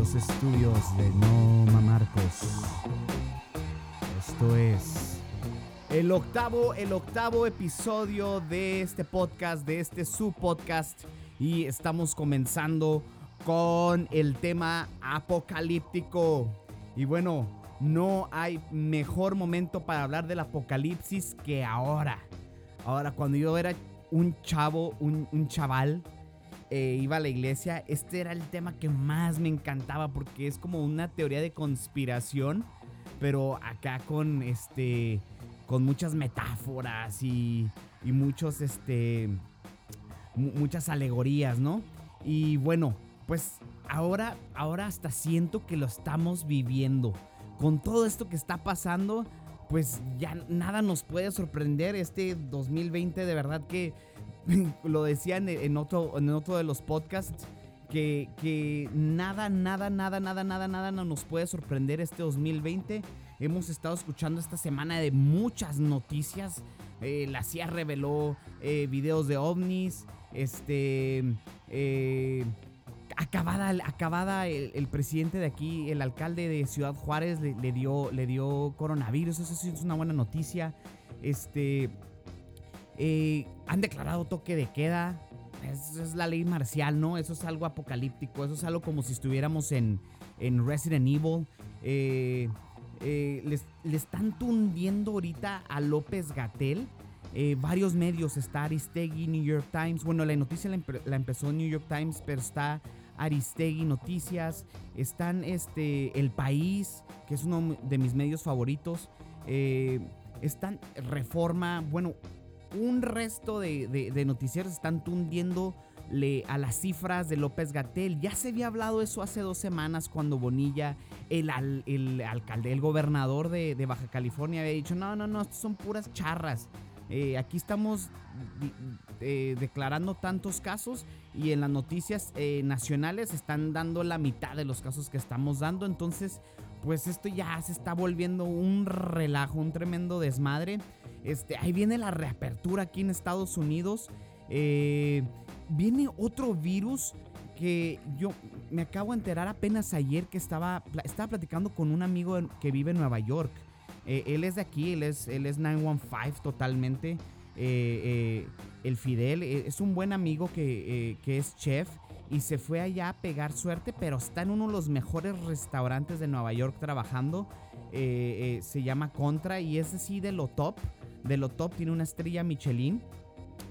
los estudios de Noma Marcos. Esto es el octavo, el octavo episodio de este podcast, de este subpodcast. Y estamos comenzando con el tema apocalíptico. Y bueno, no hay mejor momento para hablar del apocalipsis que ahora. Ahora, cuando yo era un chavo, un chaval, eh, iba a la iglesia, este era el tema que más me encantaba porque es como una teoría de conspiración, pero acá con este con muchas metáforas y, y muchos este muchas alegorías, ¿no? Y bueno, pues ahora ahora hasta siento que lo estamos viviendo. Con todo esto que está pasando, pues ya nada nos puede sorprender este 2020 de verdad que lo decían en otro, en otro de los podcasts, que, que nada, nada, nada, nada, nada, nada no nos puede sorprender este 2020. Hemos estado escuchando esta semana de muchas noticias. Eh, la CIA reveló eh, videos de ovnis. Este. Eh, acabada, acabada el, presidente de aquí, el alcalde de Ciudad Juárez, le, le, dio, le dio coronavirus. Eso sí es una buena noticia. Este. Eh, han declarado toque de queda. Eso es la ley marcial, ¿no? Eso es algo apocalíptico. Eso es algo como si estuviéramos en, en Resident Evil. Eh, eh, le están tundiendo ahorita a López Gatel. varios medios, está Aristegui, New York Times. Bueno, la noticia la, la, empezó New York Times, pero está Aristegui Noticias. Están este, El País, que es uno de mis medios favoritos. están Reforma. Bueno, un resto de, noticieros están tundiéndole a las cifras de López Gatel. Ya se había hablado eso hace dos semanas cuando Bonilla, el, alcalde, el gobernador de, Baja California, había dicho, no, no, no, son puras charras. Eh, aquí estamos eh, declarando tantos casos y en las noticias eh, nacionales están dando la mitad de los casos que estamos dando. Entonces, pues esto ya se está volviendo un relajo, un tremendo desmadre. Este, ahí viene la reapertura aquí en Estados Unidos. Eh, viene otro virus que yo me acabo de enterar apenas ayer que estaba, estaba platicando con un amigo que vive en Nueva York. Eh, él es de aquí, él es, él es 915 totalmente. Eh, el Fidel es un buen amigo que, que es chef y se fue allá a pegar suerte, pero está en uno de los mejores restaurantes de Nueva York trabajando. Se llama Contra y es así de lo top de lo top, tiene una estrella Michelin.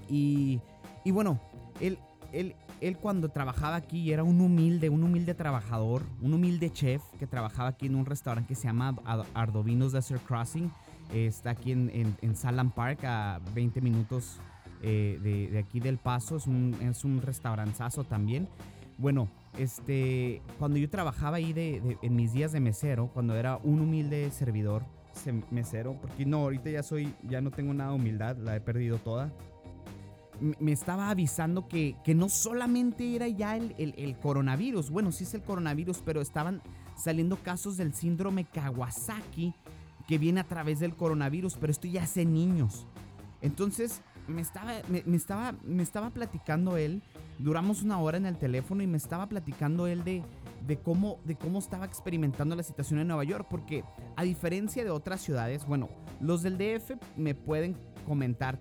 Y, y bueno, él, él, él cuando trabajaba aquí era un humilde, un humilde trabajador, un humilde chef que trabajaba aquí en un restaurante que se llama Ardovinos Desert Crossing. está aquí en, en, Salam Park a 20 minutos eh, de, aquí del Paso. Es un, es un restaurantazo también. Bueno, este, cuando yo trabajaba ahí de, en mis días de mesero, cuando era un humilde servidor, mesero, porque no, ahorita ya soy, ya no tengo nada de humildad, la he perdido toda. Me estaba avisando que, que no solamente era ya el, el, coronavirus, bueno, sí es el coronavirus, pero estaban saliendo casos del síndrome Kawasaki que viene a través del coronavirus, pero esto ya hace niños. Entonces, me estaba, me, estaba, me estaba platicando él, duramos una hora en el teléfono y me estaba platicando él de, de, cómo, de cómo estaba experimentando la situación en Nueva York, porque a diferencia de otras ciudades, bueno, los del DF me pueden comentar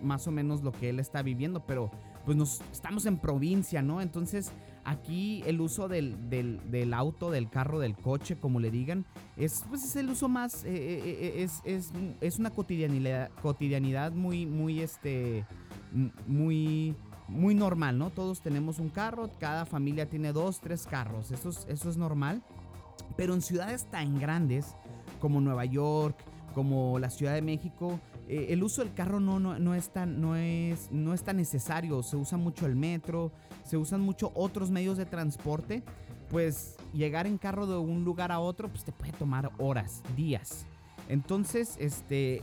más o menos lo que él está viviendo, pero pues nos estamos en provincia, ¿no? Entonces aquí el uso del, del, auto, del carro, del coche, como le digan, es, pues, es el uso más, eh, eh, eh, es, es, es, una cotidianidad, cotidianidad muy, muy, este, muy, muy normal, ¿no? Todos tenemos un carro, cada familia tiene dos, tres carros, eso es, eso es normal, pero en ciudades tan grandes como Nueva York, como la Ciudad de México, el uso del carro no, no, es tan, no, es, no es tan necesario. Se usa mucho el metro, se usan mucho otros medios de transporte. Pues llegar en carro de un lugar a otro, pues te puede tomar horas, días. Entonces, este,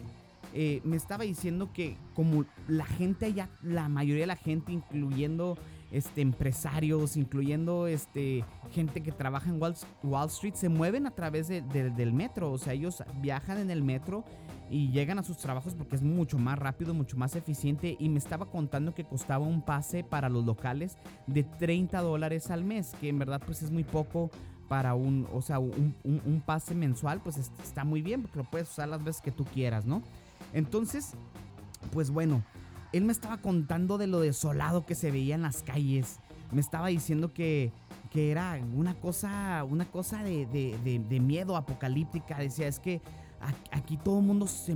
eh, me estaba diciendo que como la gente allá, la mayoría de la gente, incluyendo este, empresarios, incluyendo este, gente que trabaja en Wall, Street, se mueven a través del metro. O sea, ellos viajan en el metro y llegan a sus trabajos porque es mucho más rápido, mucho más eficiente. Y me estaba contando que costaba un pase para los locales de 30 dólares al mes, que en verdad pues es muy poco para un, o sea, un, un pase mensual, pues está muy bien porque lo puedes usar las veces que tú quieras, ¿no? Entonces, pues bueno, él me estaba contando de lo desolado que se veía en las calles. Me estaba diciendo que, que era una cosa, una cosa de, de, miedo apocalíptica. Decía, es que aquí todo el mundo se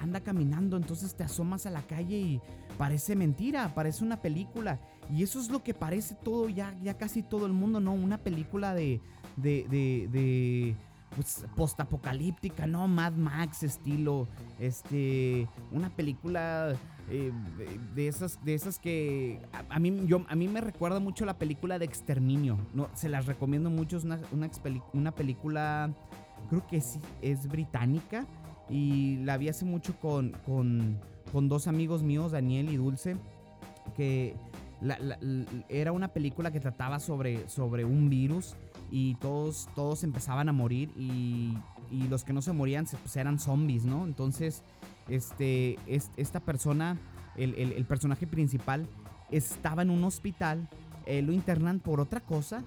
anda caminando, entonces te asomas a la calle y parece mentira, parece una película. Y eso es lo que parece todo, ya, ya casi todo el mundo, ¿no? Una película de, de, de pues, postapocalíptica, ¿no? Mad Max estilo, este, una película eh, de esas, de esas que a, mí, yo, a mí me recuerda mucho la película de Exterminio, no, se las recomiendo mucho, es una, una, película, creo que sí, es británica y la vi hace mucho con, con, con dos amigos míos, Daniel y Dulce, que era una película que trataba sobre, sobre un virus y todos, todos empezaban a morir y, y los que no se morían pues eran zombies, ¿no? Entonces, este, esta persona, el, el, personaje principal, estaba en un hospital, eh, lo internan por otra cosa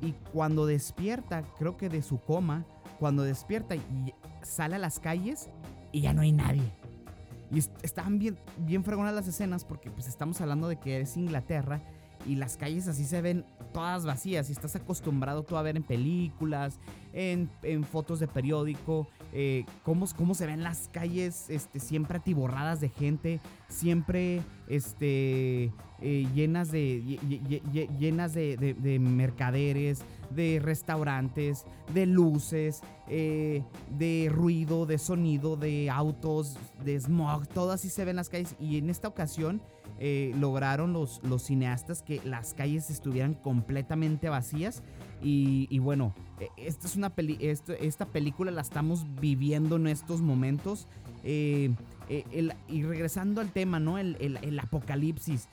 y cuando despierta, creo que de su coma, cuando despierta y sale a las calles y ya no hay nadie. Y estaban bien, bien fregonas las escenas porque pues estamos hablando de que es Inglaterra y las calles así se ven todas vacías y estás acostumbrado tú a ver en películas, en, fotos de periódico, eh, cómo, cómo, se ven las calles este, siempre atiborradas de gente, siempre este, eh, llenas, de, llenas de, mercaderes, de restaurantes, de luces, eh, de ruido, de sonido, de autos, de smog, todo así se ven las calles y en esta ocasión eh, lograron los, los cineastas que las calles estuvieran completamente vacías. Y, bueno, e, esta es una peli esta, película la estamos viviendo en estos momentos. Eh, eh, y regresando al tema, ¿no? El, el, apocalipsis.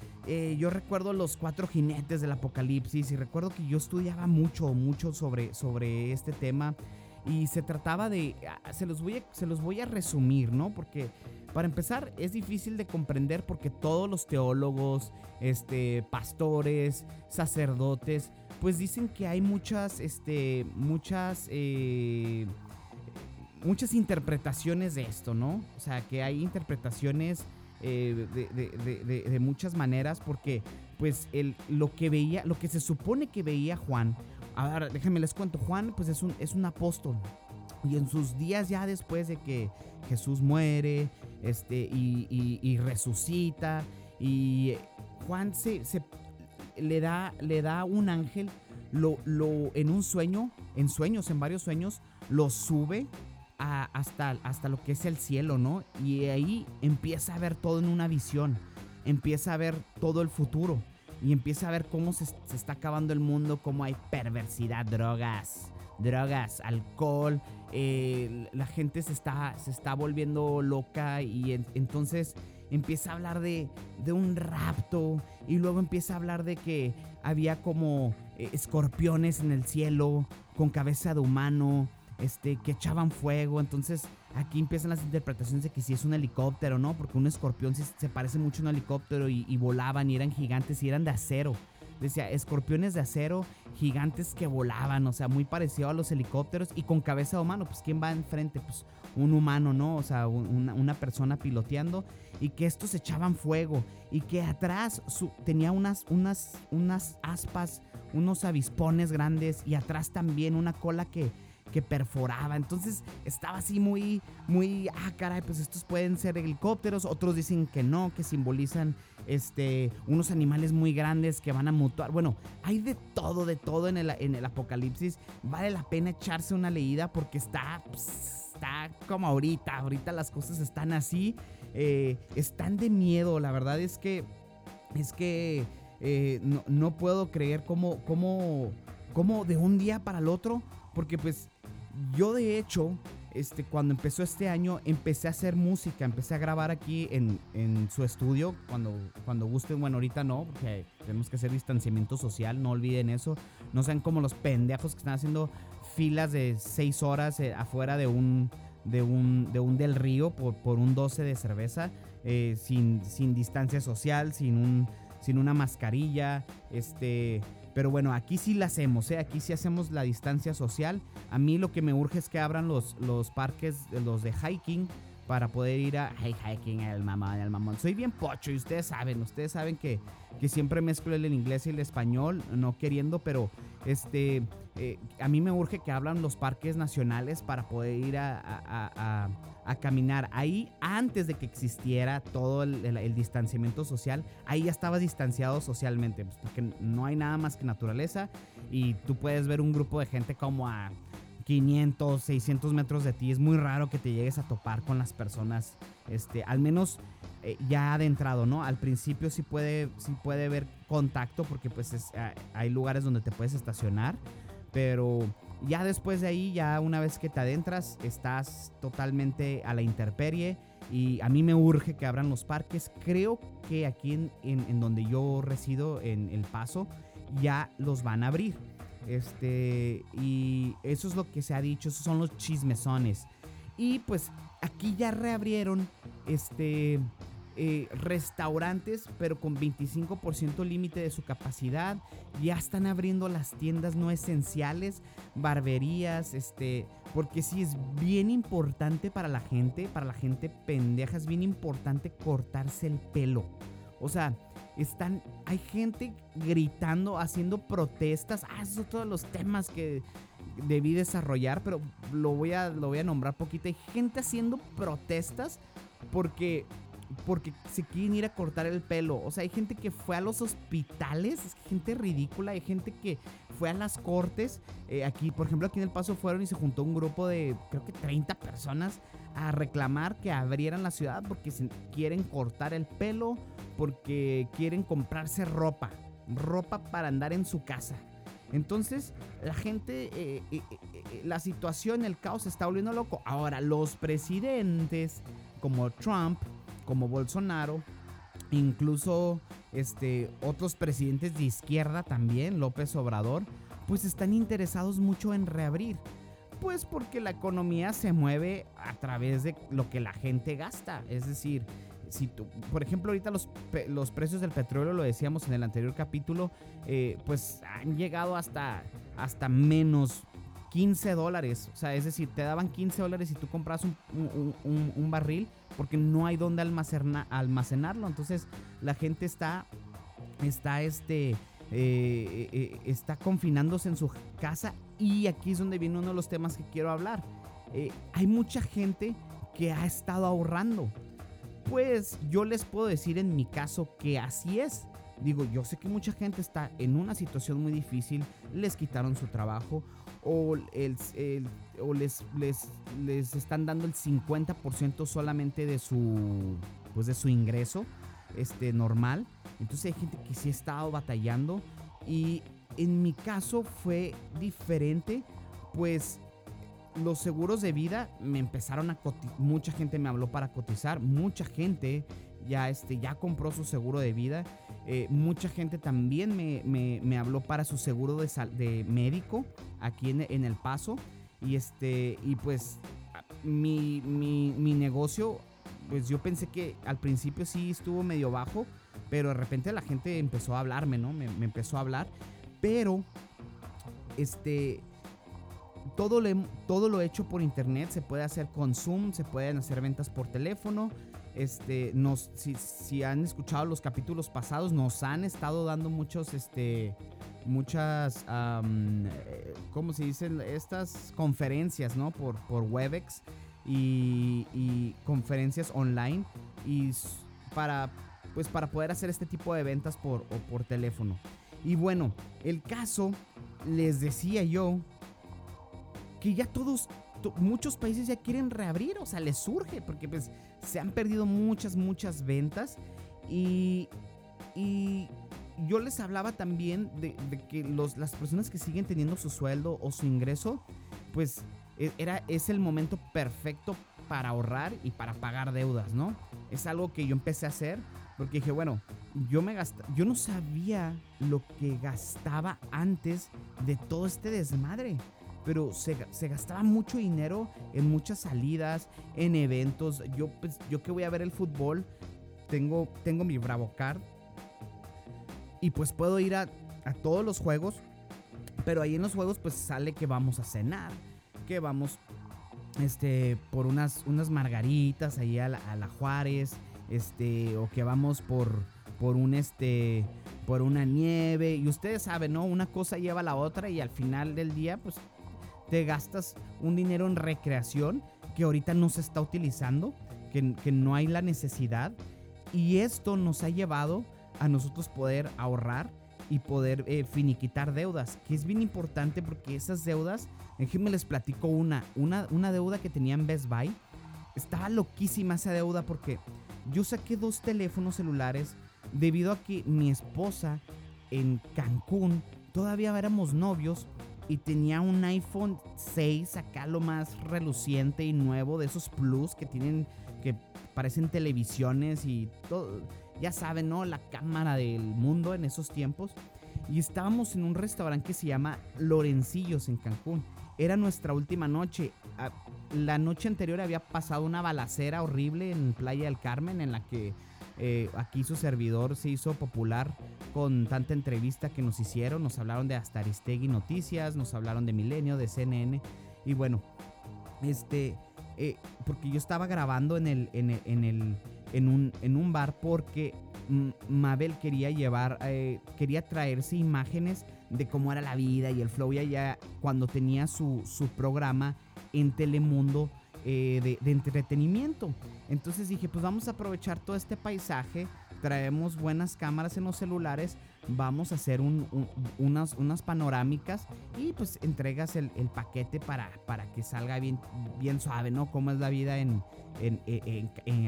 yo recuerdo los cuatro jinetes del apocalipsis y recuerdo que yo estudiaba mucho, mucho sobre, sobre este tema. Y se trataba de... Ah, se los voy a, se los voy a resumir, ¿no? Porque para empezar, es difícil de comprender porque todos los teólogos, este, pastores, sacerdotes, pues dicen que hay muchas, este, muchas, eh, muchas interpretaciones de esto, ¿no? O sea, que hay interpretaciones eh, de, muchas maneras porque, pues, el, lo que veía, lo que se supone que veía Juan, ahora déjenme les cuento, Juan, pues es un, es un apóstol. Y en sus días ya después de que Jesús muere este, y, resucita, y Juan se, le, da, le da un ángel, lo, lo, en un sueño, en sueños, en varios sueños, lo sube hasta, hasta lo que es el cielo, ¿no? Y ahí empieza a ver todo en una visión, empieza a ver todo el futuro y empieza a ver cómo se, se está acabando el mundo, cómo hay perversidad, drogas, drogas, alcohol, eh, la gente se está, se está volviendo loca y entonces empieza a hablar de, de, un rapto y luego empieza a hablar de que había como eh, escorpiones en el cielo con cabeza de humano, este, que echaban fuego, entonces aquí empiezan las interpretaciones de que si es un helicóptero, ¿no? Porque un escorpión se parece mucho a un helicóptero y, volaban y eran gigantes y eran de acero decía escorpiones de acero gigantes que volaban, o sea, muy parecido a los helicópteros y con cabeza de humano, pues ¿quién va enfrente? Pues un humano, ¿no? O sea, una, persona piloteando y que estos echaban fuego y que atrás tenía unas, unas, unas aspas, unos avispones grandes y atrás también una cola que que perforaba. Entonces estaba así muy, muy, ah, caray, pues estos pueden ser helicópteros. Otros dicen que no, que simbolizan este, unos animales muy grandes que van a mutuar. Bueno, hay de todo, de todo en el, en el apocalipsis. Vale la pena echarse una leída porque está, pues, está como ahorita. Ahorita las cosas están así. Eh, están de miedo. La verdad es que, es que eh, no, no, puedo creer cómo, cómo, cómo de un día para el otro. Porque pues yo de hecho, este, cuando empezó este año, empecé a hacer música, empecé a grabar aquí en, en, su estudio, cuando, cuando gusten, bueno, ahorita no, porque tenemos que hacer distanciamiento social, no olviden eso, no sean como los pendejos que están haciendo filas de seis horas eh, afuera de un, de un, de un del río por, por un 12 de cerveza, eh, sin, sin distancia social, sin un sin una mascarilla, este, pero bueno, aquí sí la hacemos, ¿eh? aquí sí hacemos la distancia social. A mí lo que me urge es que abran los, los parques, los de hiking, para poder ir a hiking, el mamón, el mamón. Soy bien pocho y ustedes saben, ustedes saben que, que siempre mezclo el inglés y el español, no queriendo, pero este, eh, a mí me urge que hablan los parques nacionales para poder ir a, caminar. Ahí, antes de que existiera todo el, distanciamiento social, ahí ya estaba distanciado socialmente, pues, porque no hay nada más que naturaleza y tú puedes ver un grupo de gente como a 500, 600 metros de ti. Es muy raro que te llegues a topar con las personas, este, al menos eh, ya adentrado, ¿no? Al principio sí puede, sí puede haber contacto porque pues eh, hay lugares donde te puedes estacionar, pero ya después de ahí, ya una vez que te adentras, estás totalmente a la interperie y a mí me urge que abran los parques. Creo que aquí en, en donde yo resido, en El Paso, ya los van a abrir. Este, y eso es lo que se ha dicho, esos son los chismesones. Y pues aquí ya reabrieron este eh, restaurantes, pero con 25% límite de su capacidad. Ya están abriendo las tiendas no esenciales, barberías, este, porque sí es bien importante para la gente, para la gente pendeja, es bien importante cortarse el pelo. O sea, están, hay gente gritando, haciendo protestas. Ah, esos son todos los temas que debí desarrollar, pero lo voy a, lo voy a nombrar poquito. Hay gente haciendo protestas porque, porque se quieren ir a cortar el pelo. O sea, hay gente que fue a los hospitales, es gente ridícula. Hay gente que fue a las cortes. Eh, aquí, por ejemplo, aquí en El Paso fueron y se juntó un grupo de, creo que 30 personas a reclamar que abrieran la ciudad porque se quieren cortar el pelo porque quieren comprarse ropa, ropa para andar en su casa. Entonces, la gente, eh, eh, eh, la situación, el caos se está volviendo loco. Ahora, los presidentes como Trump, como Bolsonaro, incluso este, otros presidentes de izquierda también, López Obrador, pues están interesados mucho en reabrir. Pues porque la economía se mueve a través de lo que la gente gasta. Es decir, si tú, por ejemplo, ahorita los, los precios del petróleo, lo decíamos en el anterior capítulo, eh, pues han llegado hasta, hasta menos 15 dólares. O sea, es decir, te daban 15 dólares y tú compras un, barril porque no hay donde almacenarlo. Entonces, la gente está, está, este, eh, eh, está confinándose en su casa y aquí es donde viene uno de los temas que quiero hablar. hay mucha gente que ha estado ahorrando pues yo les puedo decir en mi caso que así es. Digo, yo sé que mucha gente está en una situación muy difícil, les quitaron su trabajo o, o les, les, les, están dando el 50% solamente de su, pues de su ingreso este, normal. Entonces hay gente que sí ha estado batallando y en mi caso fue diferente, pues los seguros de vida me empezaron a cotizar, mucha gente me habló para cotizar, mucha gente ya, este, ya compró su seguro de vida, eh, mucha gente también me, habló para su seguro de, de médico aquí en, El Paso y, este, y pues mi, negocio, pues yo pensé que al principio sí estuvo medio bajo, pero de repente la gente empezó a hablarme, ¿no? Me, me empezó a hablar, pero este todo, le, todo lo hecho por internet se puede hacer con Zoom, se pueden hacer ventas por teléfono. Este, nos, si, han escuchado los capítulos pasados, nos han estado dando muchos, este, muchas, eh, ¿cómo se dicen? Estas conferencias, ¿no? Por, por Webex y, conferencias online y para, pues para poder hacer este tipo de ventas por, por teléfono. Y bueno, el caso, les decía yo que ya todos, muchos países ya quieren reabrir, o sea, les surge, porque pues se han perdido muchas, muchas ventas y, y yo les hablaba también de, que los, las personas que siguen teniendo su sueldo o su ingreso, pues e, era, es el momento perfecto para ahorrar y para pagar deudas, ¿no? Es algo que yo empecé a hacer porque dije, bueno, yo me gasta, yo no sabía lo que gastaba antes de todo este desmadre pero se, gastaba mucho dinero en muchas salidas, en eventos. Yo, pues, yo que voy a ver el fútbol, tengo, tengo mi Bravo Card. Y pues puedo ir a, todos los juegos, pero ahí en los juegos pues sale que vamos a cenar, que vamos este, por unas, unas margaritas ahí a la, a la Juárez, este, o que vamos por, por un este, por una nieve. Y ustedes saben, ¿no? Una cosa lleva a la otra y al final del día, pues te gastas un dinero en recreación que ahorita no se está utilizando, que, que no hay la necesidad. Y esto nos ha llevado a nosotros poder ahorrar y poder eh, finiquitar deudas, que es bien importante porque esas deudas, déjenme les platico una, una, una deuda que tenía en Best Buy, estaba loquísima esa deuda porque yo saqué dos teléfonos celulares debido a que mi esposa en Cancún todavía éramos novios y tenía un iPhone 6 acá lo más reluciente y nuevo de esos plus que tienen que parecen televisiones y todo ya saben, ¿no? La cámara del mundo en esos tiempos. Y estábamos en un restaurante que se llama Lorencillos en Cancún. Era nuestra última noche. La noche anterior había pasado una balacera horrible en Playa del Carmen en la que eh, aquí su servidor se hizo popular con tanta entrevista que nos hicieron. Nos hablaron de hasta Aristegui Noticias, nos hablaron de Milenio, de CNN. Y bueno, este, eh, porque yo estaba grabando en el, en el en un, en un bar porque Mabel quería llevar, eh, quería traerse imágenes de cómo era la vida y el flow ya, ya cuando tenía su, su programa en Telemundo eh, de, entretenimiento. Entonces dije, pues vamos a aprovechar todo este paisaje, traemos buenas cámaras en los celulares vamos a hacer unas, unas panorámicas y pues entregas el, paquete para, para que salga bien, bien suave, ¿no? Cómo es la vida en,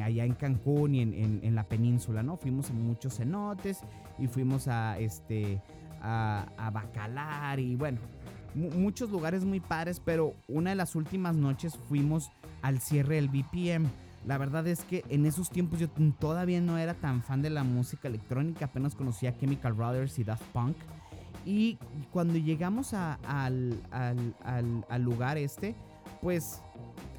allá en Cancún y en, la península, ¿no? Fuimos a muchos cenotes y fuimos a, este, a, a Bacalar y bueno, muchos lugares muy padres, pero una de las últimas noches fuimos al cierre del BPM la verdad es que en esos tiempos yo todavía no era tan fan de la música electrónica, apenas conocía Chemical Brothers y Daft Punk. Y cuando llegamos al, lugar este, pues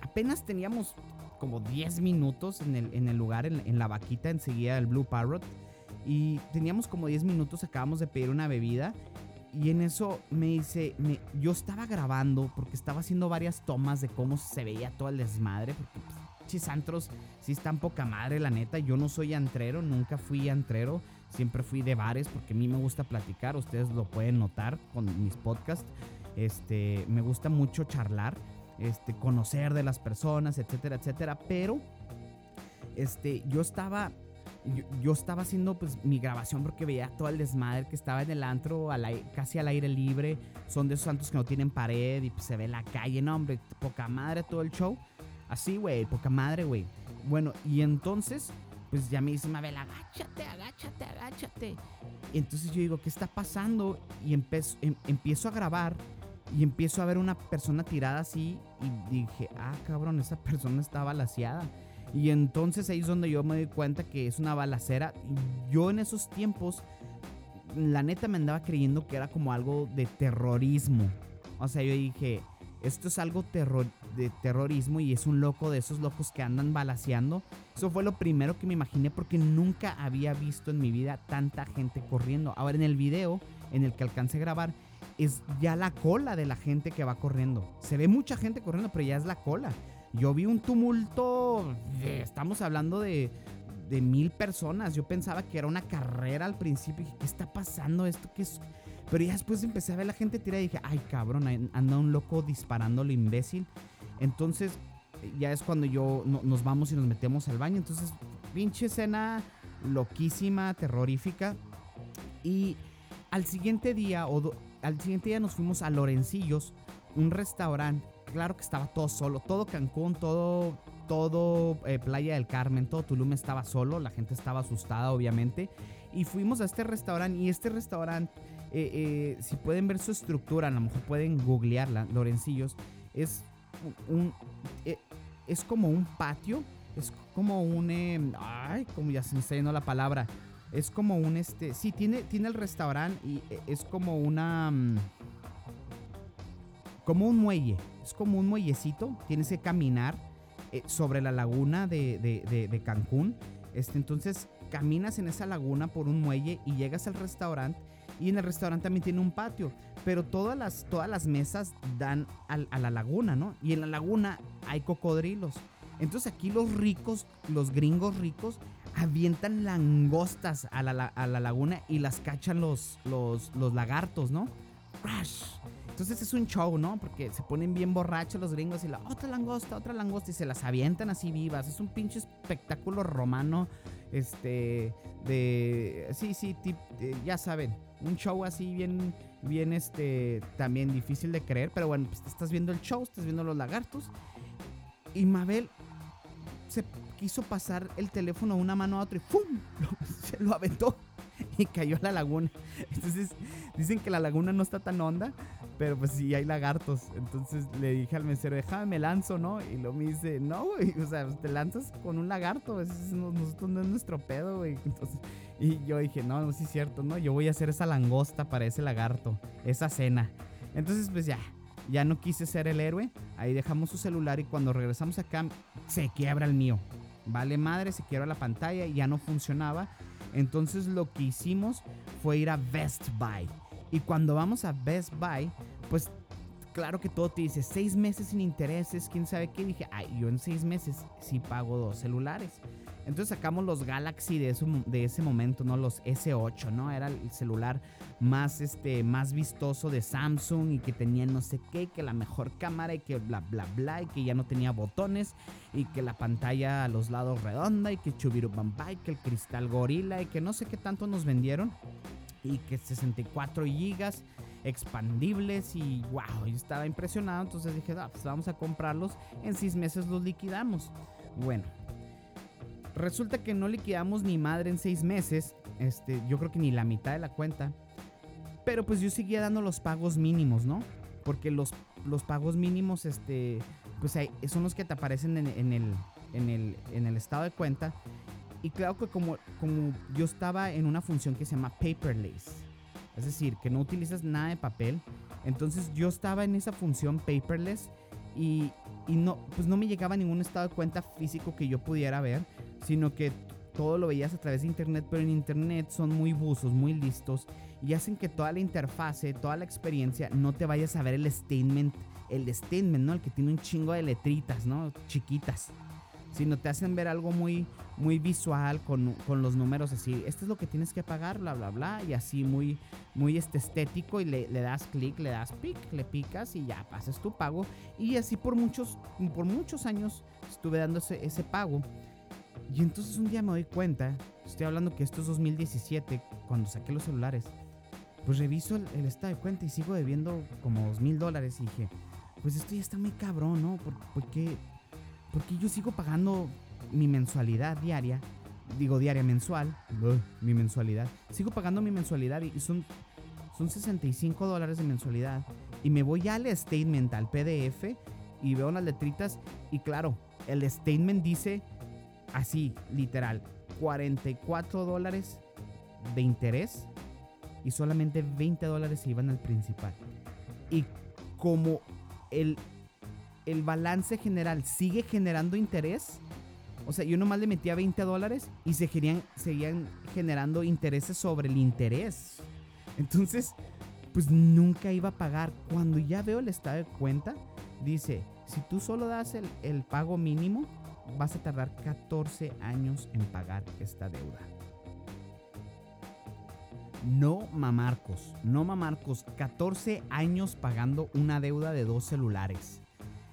apenas teníamos como 10 minutos en el, lugar, en, la vaquita enseguida del Blue Parrot. Y teníamos como 10 minutos, acabamos de pedir una bebida. Y en eso me dice, yo estaba grabando porque estaba haciendo varias tomas de cómo se veía todo el desmadre. Pues, antros sí están poca madre, la neta. Yo no soy antrero, nunca fui antrero. Siempre fui de bares porque a mí me gusta platicar. Ustedes lo pueden notar con mis podcasts. Este, me gusta mucho charlar, este, conocer de las personas, etcétera, etcétera. Pero, este, yo estaba yo, estaba haciendo pues mi grabación porque veía todo el desmadre que estaba en el antro casi al aire libre. Son de esos santos que no tienen pared y pues, se ve la calle. No, hombre, poca madre todo el show. Así, güey, poca madre, güey. Bueno, y entonces, pues ya me dice Mabel, agáchate, agáchate, agáchate. Y entonces yo digo, ¿qué está pasando? Y empiezo, em, empiezo a grabar y empiezo a ver una persona tirada así y dije, ah, cabrón, esa persona está balaseada. Y entonces ahí es donde yo me doy cuenta que es una balacera. Yo en esos tiempos, la neta me andaba creyendo que era como algo de terrorismo. O sea, yo dije, esto es algo de terrorismo y es un loco de esos locos que andan balaseando. Eso fue lo primero que me imaginé porque nunca había visto en mi vida tanta gente corriendo. Ahora en el video en el que alcancé a grabar es ya la cola de la gente que va corriendo. Se ve mucha gente corriendo, pero ya es la cola. Yo vi un tumulto, estamos hablando de, de mil personas. Yo pensaba que era una carrera al principio. ¿Qué está pasando esto? ¿Qué es? Pero ya después empecé a ver la gente tirar y dije, ay cabrón, anda un loco disparando lo imbécil. Entonces ya es cuando yo nos vamos y nos metemos al baño. Entonces, pinche escena loquísima, terrorífica. Y al siguiente día, o al siguiente día nos fuimos a Lorencillos, un restaurante. Claro que estaba todo solo, todo Cancún, todo, todo eh, Playa del Carmen, todo Tulum estaba solo, la gente estaba asustada obviamente. Y fuimos a este restaurante y este restaurante eh, eh, si pueden ver su estructura, a lo mejor pueden googlearla, Lorencillos, es un, eh, es como un patio, es como un, em, ay, como ya se me está yendo la palabra, es como un, este, sí, tiene, tiene el restaurante y es como una, mm, como un muelle, es como un muellecito, tienes que caminar sobre la laguna de, de, de Cancún, este, entonces caminas en esa laguna por un muelle y llegas al restaurante y en el restaurante también tiene un patio, pero todas las, todas las mesas dan a la laguna, ¿no? Y en la laguna hay cocodrilos. Entonces aquí los ricos, los gringos ricos, avientan langostas a la, laguna y las cachan los, los, los lagartos, ¿no? Crash. Entonces es un show, ¿no? Porque se ponen bien borrachos los gringos y la otra langosta, otra langosta y se las avientan así vivas. Es un pinche espectáculo romano, este, de, sí, sí, ya saben, un show así bien, bien, este, también difícil de creer, pero bueno, pues estás viendo el show, estás viendo los lagartos y Mabel se quiso pasar el teléfono de una mano a otra y ¡pum! se lo aventó y cayó a la laguna. Entonces dicen que la laguna no está tan honda, pero pues sí hay lagartos. Entonces le dije al mesero, déjame, me lanzo, ¿no? Y lo me dice, no, güey, o sea, te lanzas con un lagarto, nosotros no es nuestro pedo, güey. Y yo dije, no, no, sí es cierto, ¿no? Yo voy a hacer esa langosta para ese lagarto, esa cena. Entonces, pues ya, ya no quise ser el héroe. Ahí dejamos su celular y cuando regresamos acá se quiebra el mío. Vale madre, se quiebra la pantalla y ya no funcionaba. Entonces lo que hicimos fue ir a Best Buy. Y cuando vamos a Best Buy, pues claro que todo te dice seis meses sin intereses, quién sabe qué. dije, ay, yo en seis meses sí pago dos celulares. Entonces sacamos los Galaxy de, de ese momento, ¿no? Los S8, ¿no? Era el celular más, este, más vistoso de Samsung y que tenía no sé qué, que la mejor cámara y que bla, bla, bla, y que ya no tenía botones y que la pantalla a los lados redonda y que Chubirubamba y que el cristal gorila y que no sé qué tanto nos vendieron y que 64 gigas expandibles y wow, estaba impresionado, entonces dije, ah, pues vamos a comprarlos, en seis meses los liquidamos. Bueno, Resulta que no liquidamos ni madre en seis meses. Este, yo creo que ni la mitad de la cuenta. Pero pues yo seguía dando los pagos mínimos, ¿no? Porque los, los pagos mínimos, este, pues son los que te aparecen en, el, en, el, en el estado de cuenta. Y claro que como, como yo estaba en una función que se llama paperless, es decir, que no utilizas nada de papel, entonces yo estaba en esa función paperless y, y no, pues no me llegaba ningún estado de cuenta físico que yo pudiera ver sino que todo lo veías a través de internet, pero en internet son muy buzos, muy listos y hacen que toda la interfase, toda la experiencia no te vayas a ver el statement, el statement, ¿no? El que tiene un chingo de letritas, ¿no? Chiquitas. Sino te hacen ver algo muy, muy visual con, los números así. Esto es lo que tienes que pagar, bla, bla, bla. Y así muy, muy este estético. Y le, das clic, le das pic, le picas y ya pasas tu pago. Y así por muchos, por muchos años estuve dando ese, pago. Y entonces un día me doy cuenta, estoy hablando que esto es 2017, cuando saqué los celulares, pues reviso el, estado de cuenta y sigo debiendo como dos mil dólares y dije, pues esto ya está muy cabrón, ¿no? ¿Por, qué, porque yo sigo pagando mi mensualidad diaria, digo diaria mensual, mi mensualidad, sigo pagando mi mensualidad y son, son 65 dólares de mensualidad y me voy al statement, al PDF y veo las letritas y claro, el statement dice así, literal, 44 dólares de interés y solamente 20 dólares se iban al principal. Y como el, el balance general sigue generando interés, o sea, yo nomás le metía 20 dólares y se seguían, seguían generando intereses sobre el interés. Entonces, pues nunca iba a pagar. Cuando ya veo el estado de cuenta, dice, si tú solo das el, el pago mínimo, vas a tardar 14 años en pagar esta deuda. No mamarcos, no mamarcos, 14 años pagando una deuda de dos celulares.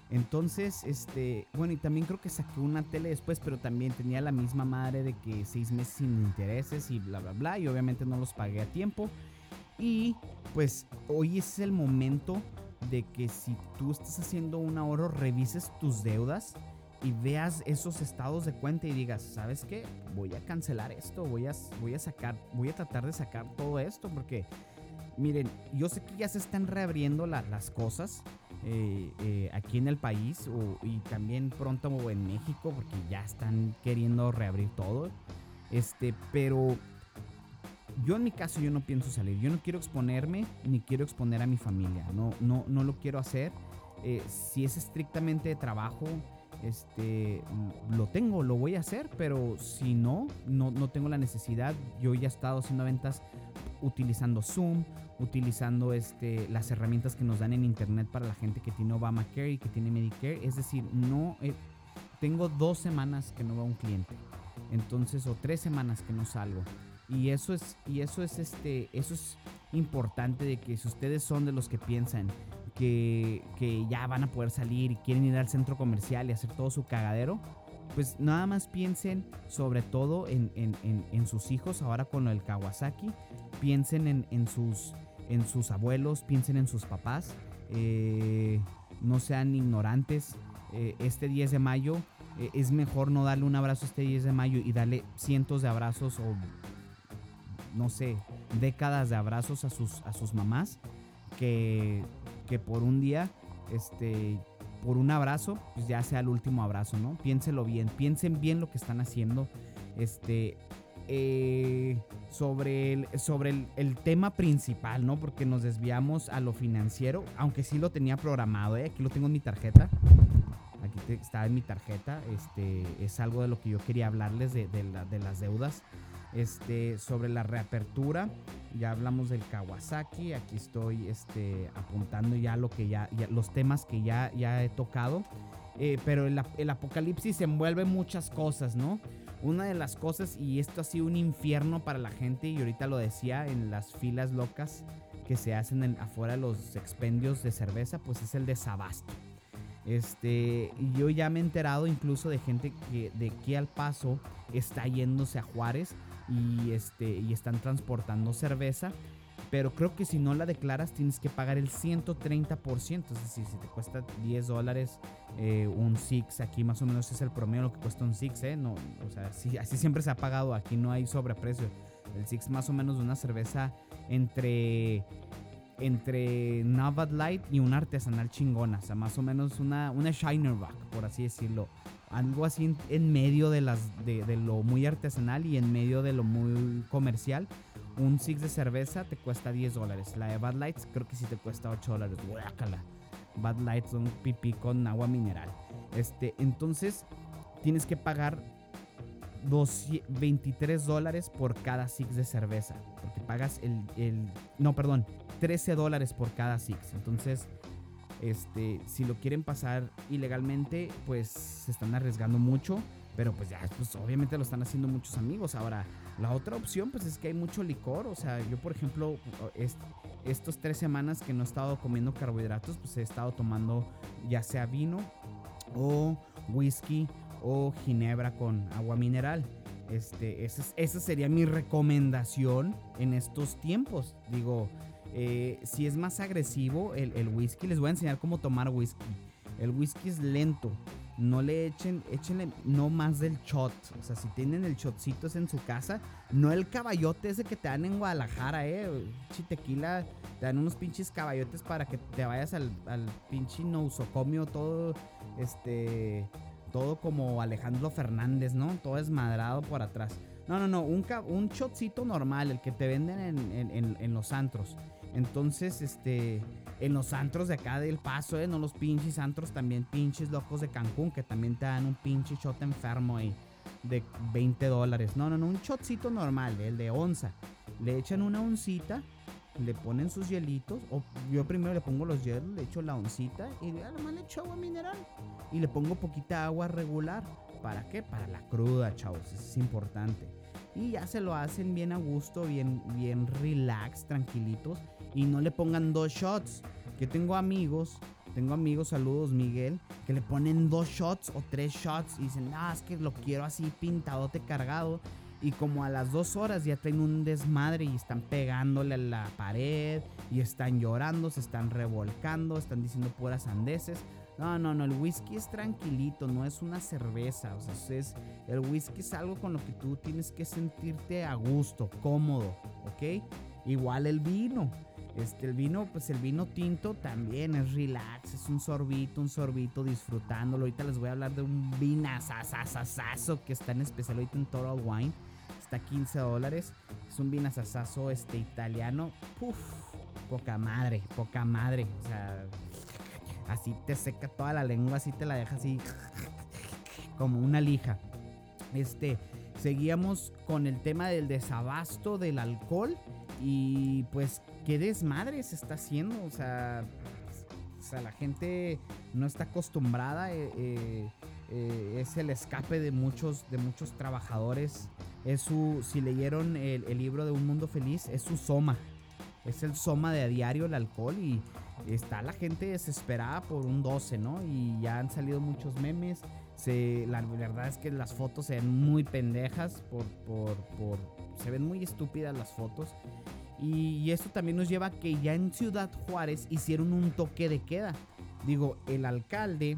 Entonces, este, bueno, y también creo que saqué una tele después, pero también tenía la misma madre de que seis meses sin intereses y bla, bla, bla, y obviamente no los pagué a tiempo. Y pues hoy es el momento de que si tú estás haciendo un ahorro, revises tus deudas y veas esos estados de cuenta y digas, ¿sabes qué? Voy a cancelar esto, voy a, voy a sacar, voy a tratar de sacar todo esto porque, miren, yo sé que ya se están reabriendo las cosas eh, eh, aquí en el país y también pronto en México porque ya están queriendo reabrir todo, este, pero yo en mi caso yo no pienso salir, yo no quiero exponerme ni quiero exponer a mi familia, no, no, no lo quiero hacer. Eh, si es estrictamente de trabajo, este, lo tengo, lo voy a hacer, pero si no, no, no tengo la necesidad. Yo ya he estado haciendo ventas utilizando Zoom, utilizando este, las herramientas que nos dan en internet para la gente que tiene Obamacare y que tiene Medicare. Es decir, no tengo dos semanas que no veo a un cliente. Entonces, o tres semanas que no salgo. Y eso es, y eso es este, eso es importante de que si ustedes son de los que piensan que, ya van a poder salir y quieren ir al centro comercial y hacer todo su cagadero, pues nada más piensen sobre todo en, sus hijos ahora con lo del Kawasaki, piensen en, sus, en sus abuelos, piensen en sus papás, eh, no sean ignorantes. Eh, este 10 de mayo eh, es mejor no darle un abrazo este 10 de mayo y darle cientos de abrazos o no sé, décadas de abrazos a sus, a sus mamás que, que por un día, este, por un abrazo, pues ya sea el último abrazo, ¿no? Piénselo bien, piensen bien lo que están haciendo. Este, eh, sobre, el, sobre el, tema principal, ¿no? Porque nos desviamos a lo financiero, aunque sí lo tenía programado, ¿eh? Aquí lo tengo en mi tarjeta. Aquí está en mi tarjeta. Este, es algo de lo que yo quería hablarles de, de las deudas. Este, sobre la reapertura, ya hablamos del Kawasaki, aquí estoy este, apuntando ya lo que ya, los temas que ya, he tocado. Eh, pero el, el, apocalipsis envuelve muchas cosas, ¿no? Una de las cosas, y esto ha sido un infierno para la gente, y ahorita lo decía en las filas locas que se hacen en, afuera de los expendios de cerveza, pues es el desabasto. Este, yo ya me he enterado incluso de gente que de aquí al paso está yéndose a Juárez y, este, y están transportando cerveza. Pero creo que si no la declaras tienes que pagar el 130%. Es decir, si te cuesta 10 dólares eh, un Six, aquí más o menos es el promedio lo que cuesta un Six. ¿eh? No, o sea, así siempre se ha pagado. Aquí no hay sobreprecio. El Six más o menos de una cerveza entre entre Navad Light y una artesanal chingona. O sea, más o menos una, una Shinerback, por así decirlo algo así en, medio de, las, de, lo muy artesanal y en medio de lo muy comercial. Un six de cerveza te cuesta 10 dólares. La de Bad Lights creo que sí te cuesta 8 dólares. Guácala. Bad Lights son pipí con agua mineral. Este, entonces tienes que pagar 23 dólares por cada six de cerveza. Porque pagas el, el... No, perdón. 13 dólares por cada six. Entonces este, si lo quieren pasar ilegalmente, pues se están arriesgando mucho. Pero pues ya, pues obviamente lo están haciendo muchos amigos. Ahora, la otra opción, pues es que hay mucho licor. O sea, yo por ejemplo, estos tres semanas que no he estado comiendo carbohidratos, pues he estado tomando ya sea vino o whisky o ginebra con agua mineral. Este, esa sería mi recomendación en estos tiempos. Digo, eh, si es más agresivo el, whisky, les voy a enseñar cómo tomar whisky. El whisky es lento. No le echen, échenle no más del shot. O sea, si tienen el shotcito en su casa, no el caballote ese que te dan en Guadalajara, eh. tequila, te dan unos pinches caballotes para que te vayas al, pinche nousocomio todo, este, todo como Alejandro Fernández, ¿no? Todo esmadrado por atrás. No, no, no, un, un shotcito normal, el que te venden en, en los antros. Entonces, este, en los antros de acá del paso, ¿eh? No los pinches antros, también pinches locos de Cancún, que también te dan un pinche shot enfermo ahí de 20 dólares. No, no, no, un shotcito normal, el de onza. Le echan una oncita, le ponen sus hielitos, o yo primero le pongo los hielos, le echo la oncita y le echo agua mineral. Y le pongo poquita agua regular. ¿Para qué? Para la cruda, chavos, eso es importante. Y ya se lo hacen bien a gusto, bien, bien relax, tranquilitos y no le pongan dos shots. Que tengo amigos, tengo amigos, saludos Miguel, que le ponen dos shots o tres shots y dicen, ah, es que lo quiero así pintadote cargado. Y como a las dos horas ya traen un desmadre y están pegándole a la pared y están llorando, se están revolcando, están diciendo puras sandeces. No, no, no, el whisky es tranquilito, no es una cerveza. O sea, es, el whisky es algo con lo que tú tienes que sentirte a gusto, cómodo, ¿ok? Igual el vino. Este, el vino, pues el vino tinto también es relax, es un sorbito, un sorbito disfrutándolo. Ahorita les voy a hablar de un vinazazazazo que está en especial ahorita en Total Wine. Está a 15 dólares. Es un vinazazazo este, italiano. Puf, poca madre, poca madre. O sea, así te seca toda la lengua, así te la deja así como una lija. Este, seguíamos con el tema del desabasto del alcohol y pues qué desmadre se está haciendo, o sea, o sea la gente no está acostumbrada, eh, eh, eh, es el escape de muchos, de muchos trabajadores, es su, si leyeron el, el libro de Un Mundo Feliz, es su soma, es el soma de a diario el alcohol y está la gente desesperada por un 12, ¿no? Y ya han salido muchos memes. Se, la verdad es que las fotos se ven muy pendejas, por, por, se ven muy estúpidas las fotos. Y, esto también nos lleva a que ya en Ciudad Juárez hicieron un toque de queda. Digo, el alcalde,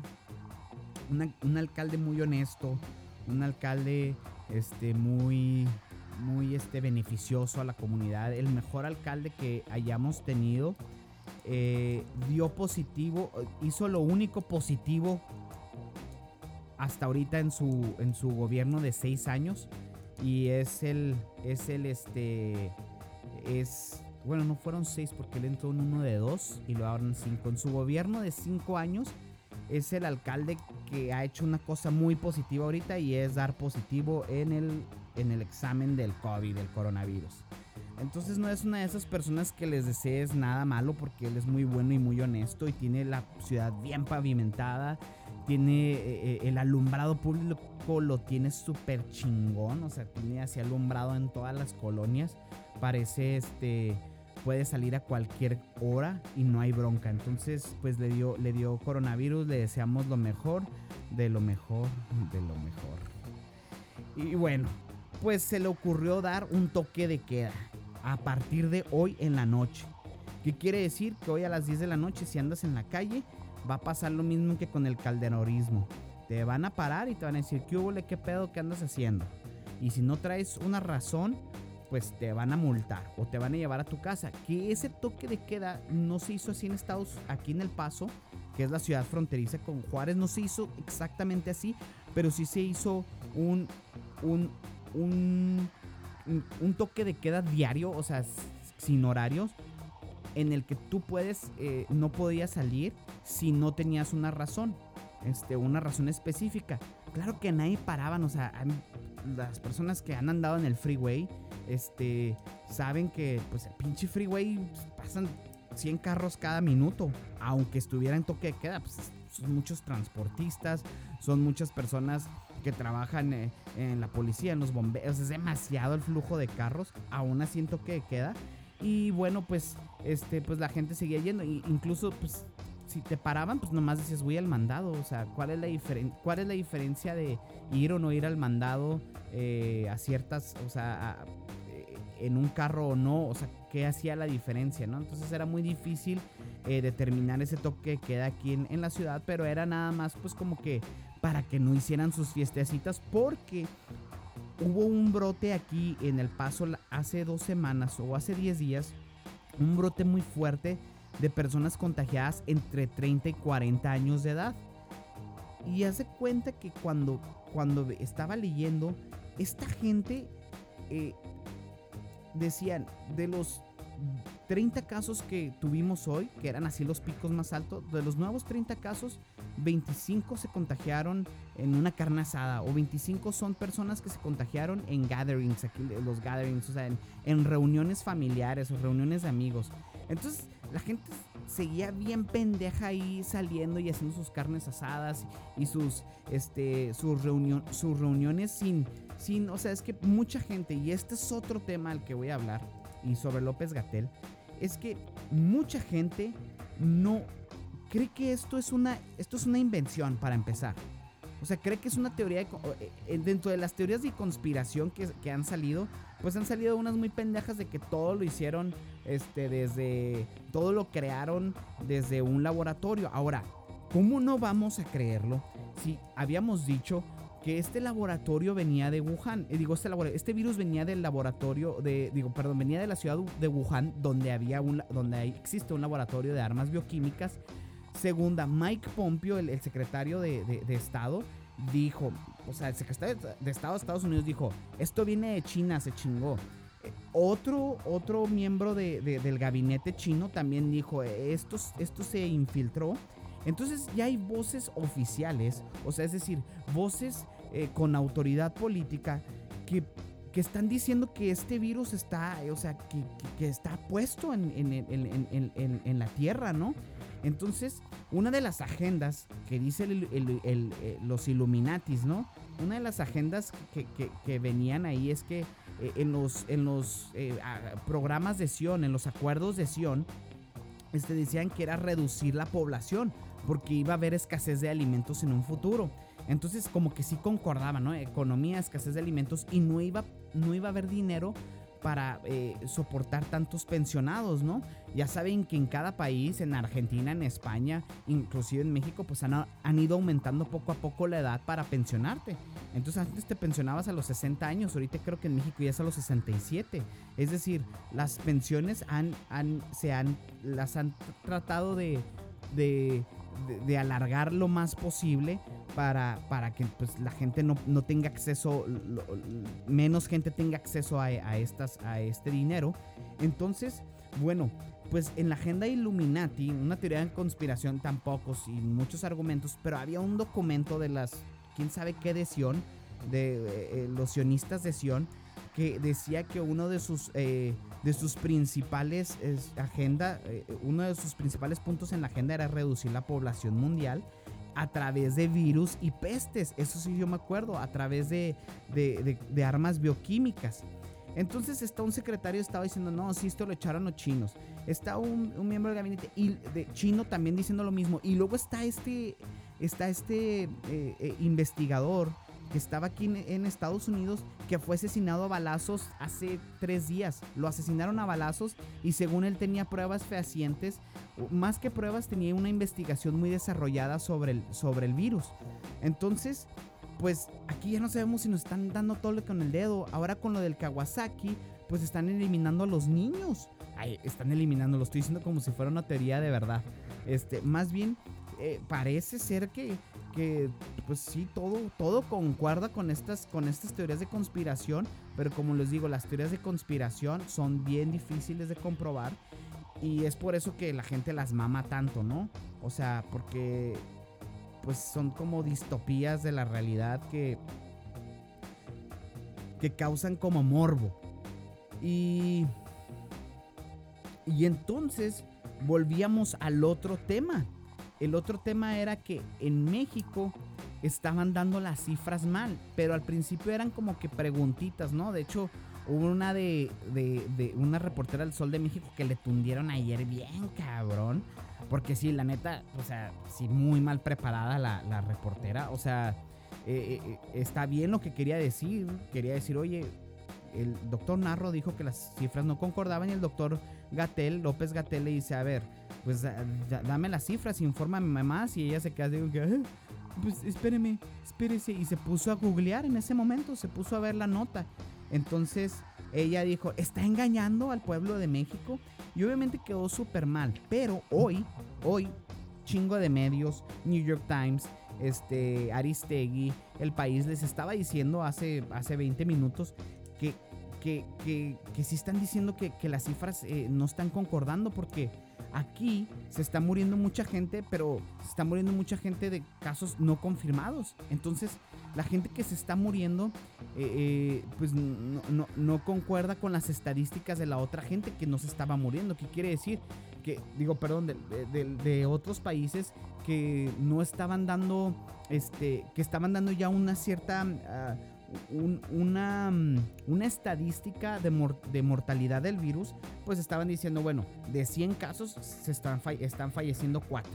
un alcalde muy honesto, un alcalde este, muy, muy este, beneficioso a la comunidad, el mejor alcalde que hayamos tenido eh, dio positivo, hizo lo único positivo hasta ahorita en su, en su gobierno de seis años. Y es el, es el, este, es, bueno, no fueron seis porque él entró en uno de dos y lo abren cinco. En su gobierno de cinco años es el alcalde que ha hecho una cosa muy positiva ahorita y es dar positivo en el, en el examen del COVID, del coronavirus. Entonces no es una de esas personas que les desees nada malo porque él es muy bueno y muy honesto y tiene la ciudad bien pavimentada, tiene eh, eh, el alumbrado público lo tiene súper chingón, o sea, tiene así alumbrado en todas las colonias, parece este puede salir a cualquier hora y no hay bronca. Entonces, pues le dio le dio coronavirus, le deseamos lo mejor, de lo mejor, de lo mejor. Y bueno, pues se le ocurrió dar un toque de queda a partir de hoy en la noche. ¿Qué quiere decir? Que hoy a las 10 de la noche, si andas en la calle, va a pasar lo mismo que con el calderorismo. Te van a parar y te van a decir, ¿qué hubo, qué pedo, qué andas haciendo? Y si no traes una razón, pues te van a multar o te van a llevar a tu casa. Que ese toque de queda no se hizo así en Estados aquí en El Paso, que es la ciudad fronteriza con Juárez, no se hizo exactamente así, pero sí se hizo un, un, un un toque de queda diario, o sea, sin horarios, en el que tú puedes, eh, no podías salir si no tenías una razón, este, una razón específica. Claro que nadie paraban, o sea, las personas que han andado en el freeway, este, saben que, pues, el pinche freeway pues, pasan 100 carros cada minuto, aunque estuviera en toque de queda, pues, son muchos transportistas, son muchas personas que trabajan eh, en la policía, en los bomberos. Es demasiado el flujo de carros. Aún así siento que queda. Y bueno, pues, este, pues la gente seguía yendo. incluso, pues, si te paraban, pues nomás decías, voy al mandado. O sea, ¿cuál es la, diferen cuál es la diferencia de ir o no ir al mandado eh, a ciertas, o sea, eh, en un carro o no? O sea, ¿qué hacía la diferencia, no? Entonces era muy difícil determinar ese toque que queda aquí en, en la ciudad, pero era nada más, pues, como que para que no hicieran sus fiestecitas porque hubo un brote aquí en El Paso hace dos semanas o hace 10 días, un brote muy fuerte de personas contagiadas entre 30 y 40 años de edad. Y hace cuenta que cuando, cuando estaba leyendo, esta gente eh, decían, de los 30 casos que tuvimos hoy, que eran así los picos más altos, de los nuevos 30 casos, 25 se contagiaron en una carne asada o 25 son personas que se contagiaron en gatherings, aquí los gatherings, o sea, en, reuniones familiares o reuniones de amigos. Entonces la gente seguía bien pendeja ahí saliendo y haciendo sus carnes asadas y sus, este, sus, reunión, sus reuniones sin, sin, o sea, es que mucha gente, y este es otro tema al que voy a hablar, y sobre López Gatel, es que mucha gente no cree que esto es una, esto es una invención para empezar. O sea, cree que es una teoría, de, eh, dentro de las teorías de conspiración que, que, han salido, pues han salido unas muy pendejas de que todo lo hicieron, este, desde, todo lo crearon desde un laboratorio. Ahora, ¿cómo no vamos a creerlo si habíamos dicho que este laboratorio venía de Wuhan. Eh, digo, este, este virus venía del laboratorio de, digo, perdón, venía de la ciudad de Wuhan, donde había un, donde existe un laboratorio de armas bioquímicas. Segunda, Mike Pompeo, el, secretario de, Estado, dijo, o sea, el secretario de Estado de Estados Unidos dijo, esto viene de China, se chingó. Eh, otro, otro miembro del gabinete chino también dijo, esto, esto se infiltró Entonces ya hay voces oficiales, o sea, es decir, voces eh, con autoridad política que, que, están diciendo que este virus está, o sea, que, que está puesto en, en, en, la Tierra, ¿no? Entonces, una de las agendas que dice eh, los Illuminatis, ¿no? Una de las agendas que, venían ahí es que eh, en los, en los programas de Sion, en los acuerdos de Sion, este, decían que era reducir la población porque iba a haber escasez de alimentos en un futuro. Entonces como que sí concordaba, ¿no? Economía, escasez de alimentos y no iba, no iba a haber dinero para eh, soportar tantos pensionados, ¿no? Ya saben que en cada país, en Argentina, en España, inclusive en México, pues han, ido aumentando poco a poco la edad para pensionarte. Entonces antes te pensionabas a los 60 años, ahorita creo que en México ya es a los 67. Es decir, las pensiones han, han, se han, las han tratado de, de de, alargar lo más posible para, para que pues, la gente no, tenga acceso, menos gente tenga acceso a, estas, a este dinero. Entonces, bueno, pues en la agenda Illuminati, una teoría de conspiración tampoco, sin muchos argumentos, pero había un documento de las, quién sabe qué de Sion, de eh, eh, los sionistas de Sion, que decía que uno de sus, eh, de sus principales agenda, eh, uno de sus principales puntos en la agenda era reducir la población mundial a través de virus y pestes. Eso sí yo me acuerdo, a través de, de, armas bioquímicas. Entonces está un secretario estaba diciendo, no, si esto lo echaron los chinos. Está un, un, miembro del gabinete y de chino también diciendo lo mismo. Y luego está este, está este eh, investigador que estaba aquí en, Estados Unidos, que fue asesinado a balazos hace tres días. Lo asesinaron a balazos y según él tenía pruebas fehacientes, más que pruebas tenía una investigación muy desarrollada sobre el, sobre el virus. Entonces, pues aquí ya no sabemos si nos están dando todo con el dedo. Ahora con lo del Kawasaki, pues están eliminando a los niños. Ay, están eliminando, lo estoy diciendo como si fuera una teoría de verdad. Este, más bien, eh, parece ser que que pues sí, todo, todo concuerda con estas, con estas teorías de conspiración, pero como les digo, las teorías de conspiración son bien difíciles de comprobar y es por eso que la gente las mama tanto, ¿no? O sea, porque pues son como distopías de la realidad que que causan como morbo. Y y entonces volvíamos al otro tema el otro tema era que en México estaban dando las cifras mal, pero al principio eran como que preguntitas, ¿no? De hecho, hubo una de, de, una reportera del Sol de México que le tundieron ayer bien cabrón. Porque sí, la neta, o sea, sí, muy mal preparada la, reportera. O sea, eh, eh, está bien lo que quería decir. Quería decir, oye, el doctor Narro dijo que las cifras no concordaban y el doctor Gatel, López Gatel, le dice, a ver, pues dame las cifras, infórmame más. Y ella se queda, digo que, pues espéreme, espérese. Y se puso a googlear en ese momento, se puso a ver la nota. Entonces ella dijo, está engañando al pueblo de México. Y obviamente quedó súper mal. Pero hoy, hoy, chingo de medios, New York Times, este, Aristegui, El País les estaba diciendo hace, hace 20 minutos que, que, que, sí están diciendo que, las cifras eh, no están concordando porque Aquí se está muriendo mucha gente, pero se está muriendo mucha gente de casos no confirmados. Entonces, la gente que se está muriendo, eh, eh, pues no, concuerda con las estadísticas de la otra gente que no se estaba muriendo. ¿Qué quiere decir? Que, digo, perdón, de, otros países que no estaban dando, este, que estaban dando ya una cierta... Ah, una, mm, una estadística de, de, mortalidad del virus, pues estaban diciendo, bueno, de 100 casos se están, están falleciendo 4.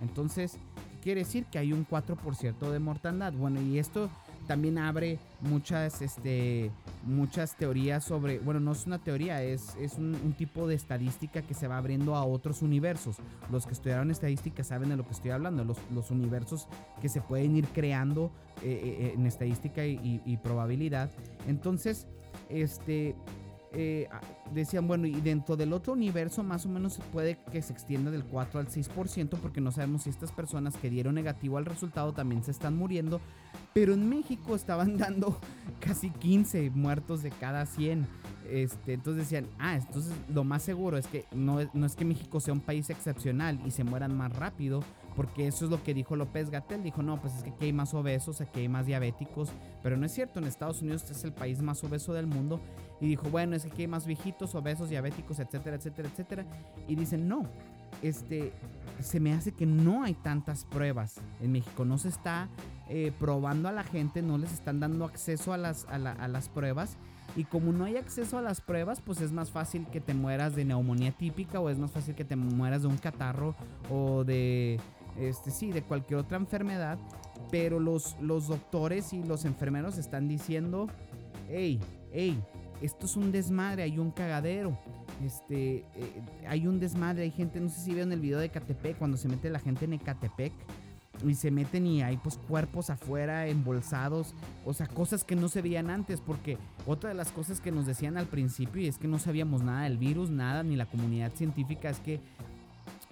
Entonces, quiere decir? Que hay un 4% de mortandad. Bueno, y esto también abre muchas, este, muchas teorías sobre, bueno, no es una teoría, es, es un, tipo de estadística que se va abriendo a otros universos. Los que estudiaron estadística saben de lo que estoy hablando, los, los universos que se pueden ir creando eh, eh, en estadística y probabilidad. Entonces, este, eh, decían, bueno, y dentro del otro universo más o menos puede que se extienda del 4 al 6% porque no sabemos si estas personas que dieron negativo al resultado también se están muriendo. Pero en México estaban dando casi 15 muertos de cada 100. este, entonces decían, ah, entonces lo más seguro es que no, no es que México sea un país excepcional y se mueran más rápido, porque eso es lo que dijo López Gatel. Dijo, no, pues es que aquí hay más obesos, aquí hay más diabéticos, pero no es cierto, en Estados Unidos es el país más obeso del mundo. Y dijo, bueno, es que aquí hay más viejitos, obesos, diabéticos, etcétera, etcétera, etcétera. Y dicen, no, este, se me hace que no hay tantas pruebas en México, no se está eh, probando a la gente, no les están dando acceso a las, a, a las pruebas. Y como no hay acceso a las pruebas, pues es más fácil que te mueras de neumonía típica o es más fácil que te mueras de un catarro o de este sí, de cualquier otra enfermedad, pero los, los doctores y los enfermeros están diciendo, hey, hey, esto es un desmadre, hay un cagadero. Este, eh, hay un desmadre, hay gente, no sé si vieron el video de Catepec, cuando se mete la gente en Ecatepec y se meten y hay pues cuerpos afuera embolsados, o sea, cosas que no se veían antes, porque otra de las cosas que nos decían al principio y es que no sabíamos nada del virus, nada, ni la comunidad científica, es que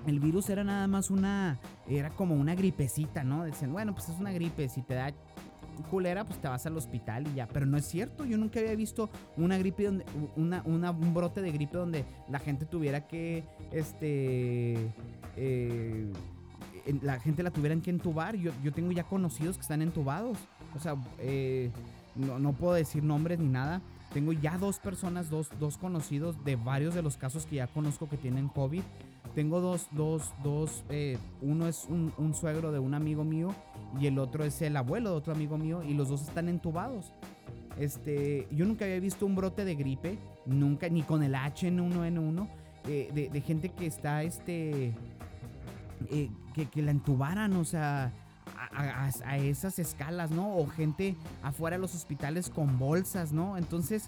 el virus era nada más una, era como una gripecita, ¿no? Decían, bueno, pues es una gripe, si te da culera, pues te vas al hospital y ya. Pero no es cierto, yo nunca había visto una gripe donde, una, un brote de gripe donde la gente tuviera que, este, eh, la gente la tuvieran que entubar. Yo, yo tengo ya conocidos que están entubados. O sea, eh, no, no puedo decir nombres ni nada. Tengo ya dos personas, dos, dos conocidos de varios de los casos que ya conozco que tienen COVID tengo dos, dos, dos, eh, uno es un, suegro de un amigo mío y el otro es el abuelo de otro amigo mío y los dos están entubados. Este, yo nunca había visto un brote de gripe, nunca, ni con el H1N1, eh, de, gente que está, este, eh, que, que la entubaran, o sea, a, esas escalas, ¿no? O gente afuera de los hospitales con bolsas, ¿no? Entonces,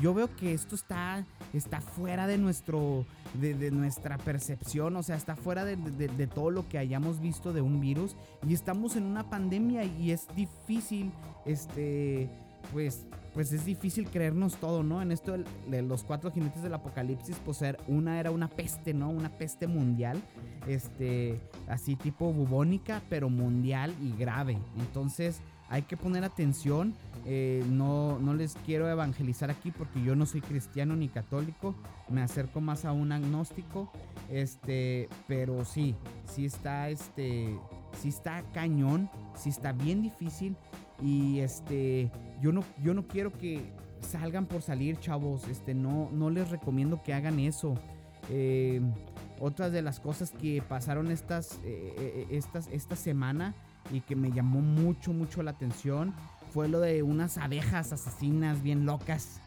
yo veo que esto está, está fuera de, nuestro, de, nuestra percepción, o sea, está fuera de, de, todo lo que hayamos visto de un virus y estamos en una pandemia y es difícil, este, pues, pues es difícil creernos todo, ¿no? En esto de los cuatro jinetes del apocalipsis, pues una era una peste, ¿no? Una peste mundial, este, así tipo bubónica, pero mundial y grave. Entonces hay que poner atención. Eh, no, no les quiero evangelizar aquí porque yo no soy cristiano ni católico. Me acerco más a un agnóstico. Este, pero sí, sí está, este, sí está cañón, sí está bien difícil. Y este, yo no, yo no quiero que salgan por salir, chavos. Este, no, no les recomiendo que hagan eso. Eh, otras de las cosas que pasaron estas, eh, estas, esta semana y que me llamó mucho, mucho la atención fue lo de unas abejas asesinas bien locas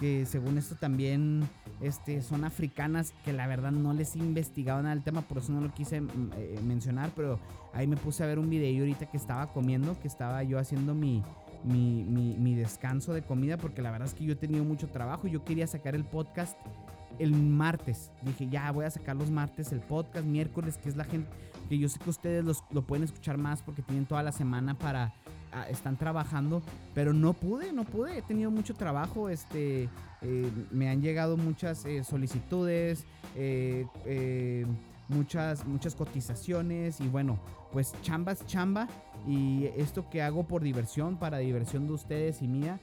que según esto también este, son africanas, que la verdad no les he investigado nada del tema, por eso no lo quise mm, eh, mencionar, pero ahí me puse a ver un video ahorita que estaba comiendo, que estaba yo haciendo mi, mi, mi, descanso de comida, porque la verdad es que yo he tenido mucho trabajo, yo quería sacar el podcast el martes. Dije, ya voy a sacar los martes el podcast, miércoles, que es la gente, que yo sé que ustedes lo pueden escuchar más porque tienen toda la semana para, ah, están trabajando, pero no pude, no pude, he tenido mucho trabajo, este, eh, me han llegado muchas eh, solicitudes, eh, muchas, muchas cotizaciones y bueno, pues chamba es chamba y esto que hago por diversión, para diversión de ustedes y mía,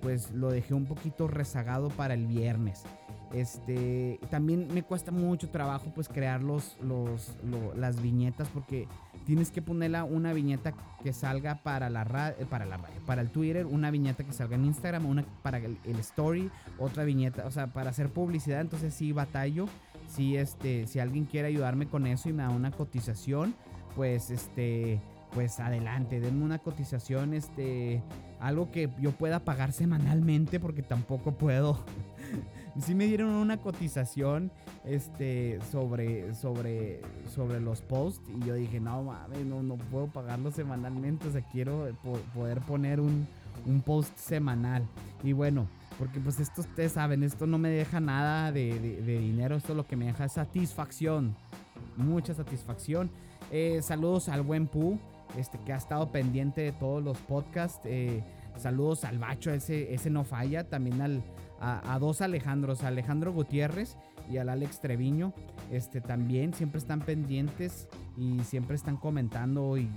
pues lo dejé un poquito rezagado para el viernes. Este, también me cuesta mucho trabajo pues crear los, los, las viñetas porque tienes que ponerla una viñeta que salga para la, para la para el Twitter, una viñeta que salga en Instagram, una para el, story, otra viñeta, o sea, para hacer publicidad, entonces sí batallo. Si este, si alguien quiere ayudarme con eso y me da una cotización, pues este, pues adelante, denme una cotización, este, algo que yo pueda pagar semanalmente porque tampoco puedo sí me dieron una cotización este, sobre, sobre, sobre los posts y yo dije, no mames, no, no puedo pagarlo semanalmente, o sea, quiero poder poner un, un post semanal. Y bueno, porque pues esto ustedes saben, esto no me deja nada de, de, dinero, esto lo que me deja es satisfacción, mucha satisfacción. Eh, saludos al buen Pu, este, que ha estado pendiente de todos los podcasts. Eh, saludos al Bacho, ese, ese no falla. También al, a, dos Alejandros, Alejandro Gutiérrez y al Alex Treviño. Este también siempre están pendientes y siempre están comentando y,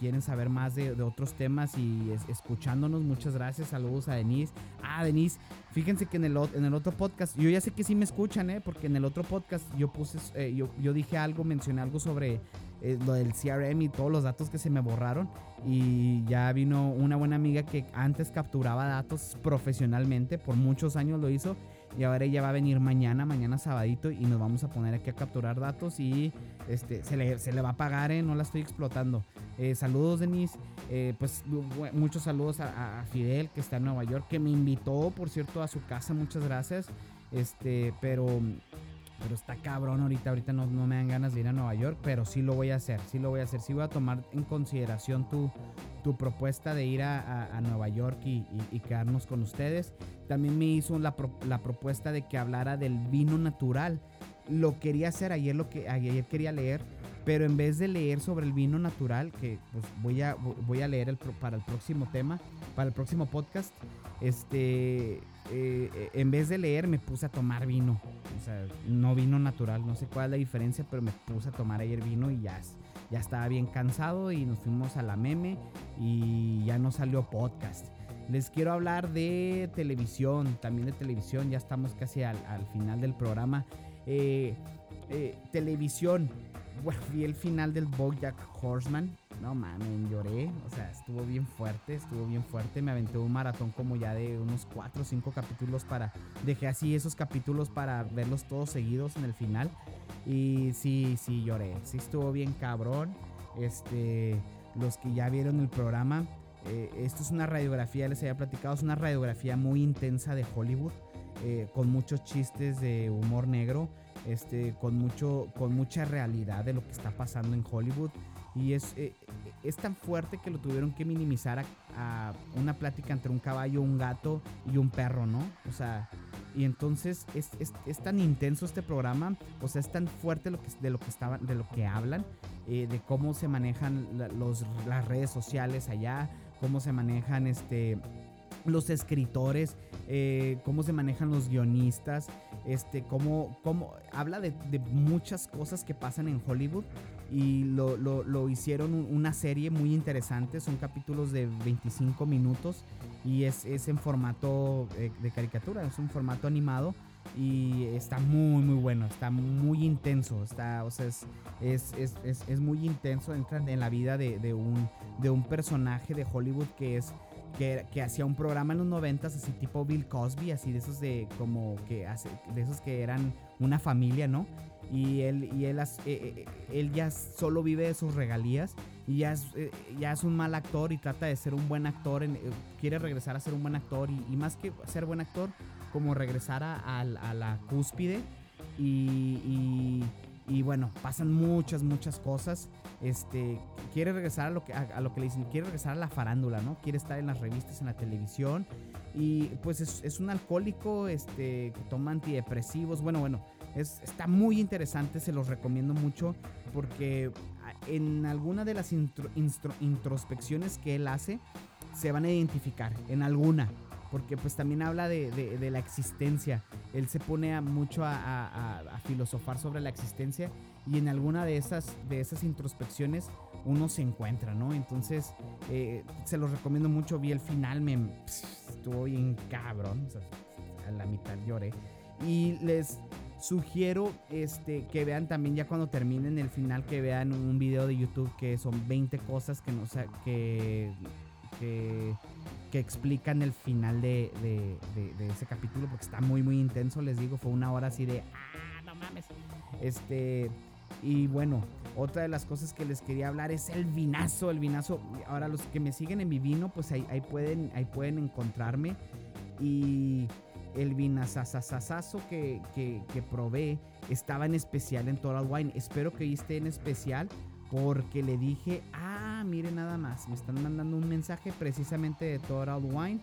quieren saber más de, otros temas y escuchándonos. Muchas gracias. Saludos a Denise. Ah, Denise, fíjense que en el, en el otro podcast, yo ya sé que sí me escuchan, ¿eh? porque en el otro podcast yo puse, eh, yo, yo dije algo, mencioné algo sobre eh, lo del CRM y todos los datos que se me borraron. Y ya vino una buena amiga que antes capturaba datos profesionalmente, por muchos años lo hizo. Y ahora ella va a venir mañana, mañana sabadito, y nos vamos a poner aquí a capturar datos y este, se, le, se le va a pagar, ¿eh? no la estoy explotando. Eh, saludos, Denise. pues muchos saludos a, a, Fidel, que está en Nueva York, que me invitó, por cierto, a su casa. Muchas gracias. Este, pero pero está cabrón ahorita, ahorita no, no, me dan ganas de ir a Nueva York, pero sí lo voy a hacer, sí lo voy a hacer, sí voy a tomar en consideración tu, tu propuesta de ir a, a, Nueva York y, y, quedarnos con ustedes. También me hizo la, la, propuesta de que hablara del vino natural. Lo quería hacer ayer, lo que ayer quería leer, pero en vez de leer sobre el vino natural, que pues voy a, voy a leer el, para el próximo tema, para el próximo podcast, este eh, eh, en vez de leer me puse a tomar vino. O sea, no vino natural, no sé cuál es la diferencia, pero me puse a tomar ayer vino y ya, ya estaba bien cansado y nos fuimos a la meme y ya no salió podcast. Les quiero hablar de televisión, también de televisión, ya estamos casi al, final del programa. Eh, televisión, bueno, vi el final del Bojack Horseman no mames, lloré. O sea, estuvo bien fuerte, estuvo bien fuerte. Me aventé un maratón como ya de unos 4 o 5 capítulos para. Dejé así esos capítulos para verlos todos seguidos en el final. Y sí, sí, lloré. Sí, estuvo bien cabrón. Este. Los que ya vieron el programa. Eh, esto es una radiografía, les había platicado, es una radiografía muy intensa de Hollywood. Eh, con muchos chistes de humor negro. Este, con, mucho, con mucha realidad de lo que está pasando en Hollywood. Y es, eh, es tan fuerte que lo tuvieron que minimizar a, una plática entre un caballo, un gato y un perro, ¿no? O sea, y entonces es, es, tan intenso este programa, o sea, es tan fuerte lo que, de lo que estaban, de lo que hablan, eh, de cómo se manejan los, las redes sociales allá, cómo se manejan este los escritores, eh, cómo se manejan los guionistas, este, cómo, cómo habla de, muchas cosas que pasan en Hollywood y lo, lo, lo, hicieron una serie muy interesante, son capítulos de 25 minutos y es, es en formato eh, de, caricatura, es un formato animado y está muy muy bueno, está muy intenso, está, o sea, es, es, es, es muy intenso, entra en la vida de, de, un, de un personaje de Hollywood que es que, que, hacía un programa en los noventas así tipo Bill Cosby, así de esos de como que hace, de esos que eran una familia, ¿no? y él, y él, eh, eh, él ya solo vive de sus regalías y ya es, eh, ya es un mal actor y trata de ser un buen actor, quiere regresar a ser un buen actor y, más que ser buen actor, como regresar a, la cúspide y, y, bueno, pasan muchas, muchas cosas. Este, quiere regresar a lo, que, a, lo que le dicen, quiere regresar a la farándula, ¿no? Quiere estar en las revistas, en la televisión y pues es, es un alcohólico este, que toma antidepresivos, bueno, bueno está muy interesante, se los recomiendo mucho porque en alguna de las introspecciones que él hace se van a identificar, en alguna, porque pues también habla de, la existencia. Él se pone mucho a, filosofar sobre la existencia y en alguna de esas, de esas introspecciones uno se encuentra, ¿no? Entonces, eh, se los recomiendo mucho. Vi el final, me estuvo bien cabrón. a la mitad lloré. Y les Sugiero este, que vean también ya cuando terminen el final, que vean un video de YouTube que son 20 cosas que, no, que, que, que explican el final de, de, ese capítulo, porque está muy, muy intenso, les digo, fue una hora así de, ah, no mames. Este, y bueno, otra de las cosas que les quería hablar es el vinazo, el vinazo. Ahora los que me siguen en mi vino, pues ahí, ahí pueden, ahí pueden encontrarme. Y el vinazazazazo que, que, que probé estaba en especial en Total Wine. Espero que esté en especial porque le dije, ah, mire nada más, me están mandando un mensaje precisamente de Total Wine.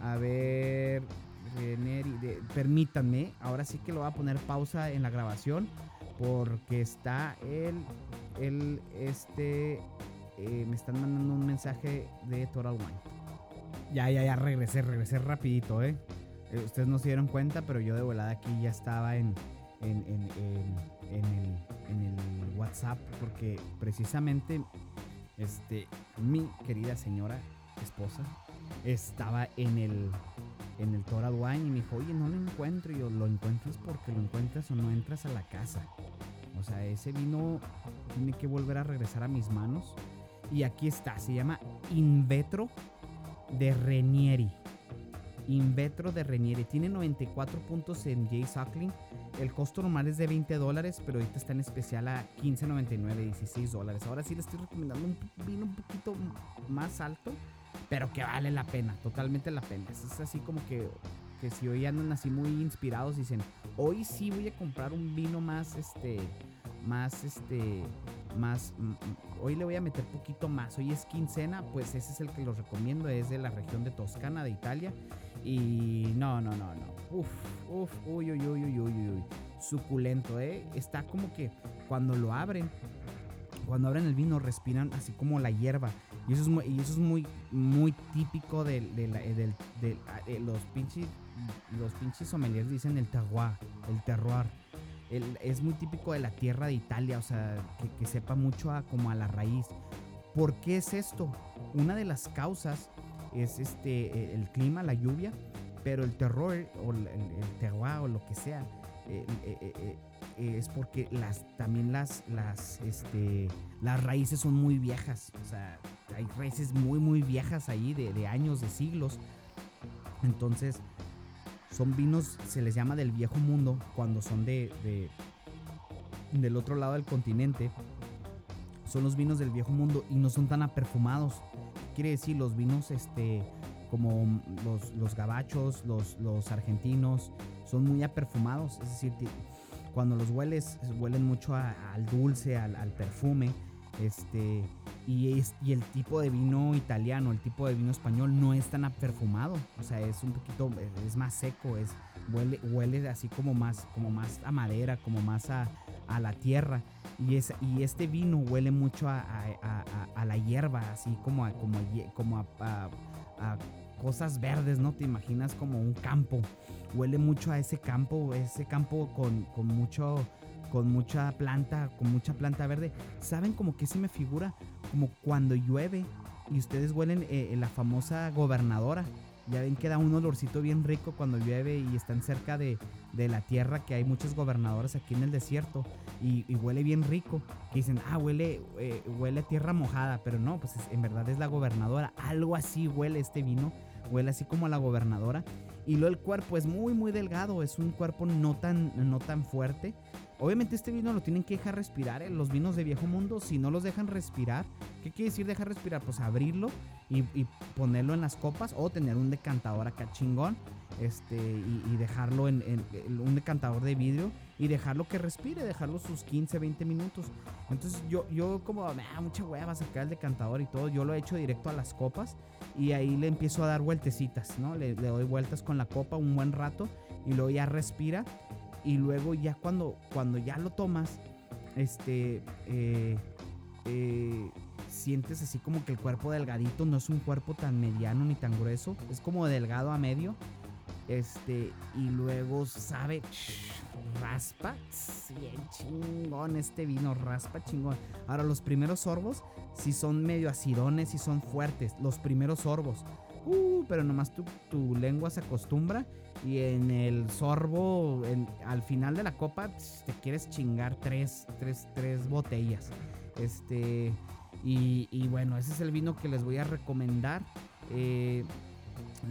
A ver, permítanme, ahora sí que lo voy a poner pausa en la grabación porque está el, el, este, eh, me están mandando un mensaje de Total Wine. Ya, ya, ya, regresé, regresé rapidito, eh. Eh, ustedes no se dieron cuenta, pero yo de volada aquí ya estaba en, en, en, en, el, en el WhatsApp porque precisamente este, mi querida señora esposa estaba en el, en el Torad Wine y me dijo, oye, no lo encuentro. Y yo, lo encuentras porque lo encuentras o no entras a la casa. O sea, ese vino tiene que volver a regresar a mis manos. Y aquí está, se llama Invetro de Renieri. Invetro de Renieri. Tiene 94 puntos en Jay Suckling. El costo normal es de 20 dólares, pero ahorita está en especial a 15.99, 16 dólares. Ahora sí le estoy recomendando un vino un poquito más alto, pero que vale la pena, totalmente la pena. Es así como que, que si hoy andan así muy inspirados, dicen, hoy sí voy a comprar un vino más, este, más, este, más, hoy le voy a meter poquito más. Hoy es quincena, pues ese es el que los recomiendo, es de la región de Toscana, de Italia. Y no, no, no, no. Uf, uf, uy, uy, uy, uy, uy, uy. Suculento, ¿eh? Está como que cuando lo abren, cuando abren el vino, respiran así como la hierba. Y eso es muy, y eso es muy, muy típico de, de, de, los pinches, los pinches sommeliers dicen el terroir, el terroir. es muy típico de la tierra de Italia, o sea, que, que sepa mucho a, como a la raíz. ¿Por qué es esto? Una de las causas es este, el clima, la lluvia, pero el terror o el, el o lo que sea eh, eh, eh, es porque las, también las, las, este, las raíces son muy viejas. O sea, hay raíces muy, muy viejas ahí de, años, de siglos. Entonces, son vinos, se les llama del viejo mundo cuando son de, de del otro lado del continente. Son los vinos del viejo mundo y no son tan aperfumados quiere decir los vinos este, como los, los gabachos, los, los argentinos, son muy aperfumados, es decir, cuando los hueles, huelen mucho al dulce, al, perfume, este, y, es, y el tipo de vino italiano, el tipo de vino español no es tan aperfumado, o sea, es un poquito, es más seco, es, huele, huele así como más, como más a madera, como más a, a la tierra. Y, es, y este vino huele mucho a, la hierba, así como a, como, como a, cosas verdes, ¿no? Te imaginas como un campo. Huele mucho a ese campo, ese campo con, con mucho con mucha planta, con mucha planta verde. ¿Saben como que se me figura? Como cuando llueve y ustedes huelen eh, la famosa gobernadora. Ya ven que da un olorcito bien rico cuando llueve y están cerca de, la tierra, que hay muchos gobernadores aquí en el desierto y, huele bien rico. Que dicen, ah, huele, eh, huele tierra mojada, pero no, pues en verdad es la gobernadora. Algo así huele este vino, huele así como a la gobernadora. Y luego el cuerpo es muy, muy delgado, es un cuerpo no tan, no tan fuerte. Obviamente este vino lo tienen que dejar respirar. ¿eh? Los vinos de viejo mundo, si no los dejan respirar, ¿qué quiere decir dejar respirar? Pues abrirlo y, ponerlo en las copas o tener un decantador acá chingón este, y, dejarlo en, un decantador de vidrio y dejarlo que respire, dejarlo sus 15, 20 minutos. Entonces yo, yo como da mucha hueva sacar el decantador y todo, yo lo he hecho directo a las copas y ahí le empiezo a dar vueltecitas, ¿no? Le, doy vueltas con la copa un buen rato y luego ya respira y luego ya cuando, cuando ya lo tomas, este, eh, eh, sientes así como que el cuerpo delgadito no es un cuerpo tan mediano ni tan grueso, es como delgado a medio. Este, y luego sabe, raspa, bien chingón este vino, raspa chingón. Ahora, los primeros sorbos si son medio acidones y son fuertes, los primeros sorbos. Uh, pero nomás tu, tu lengua se acostumbra y en el sorbo, al final de la copa, te quieres chingar tres, tres, tres botellas. Este, y, bueno, ese es el vino que les voy a recomendar. Eh,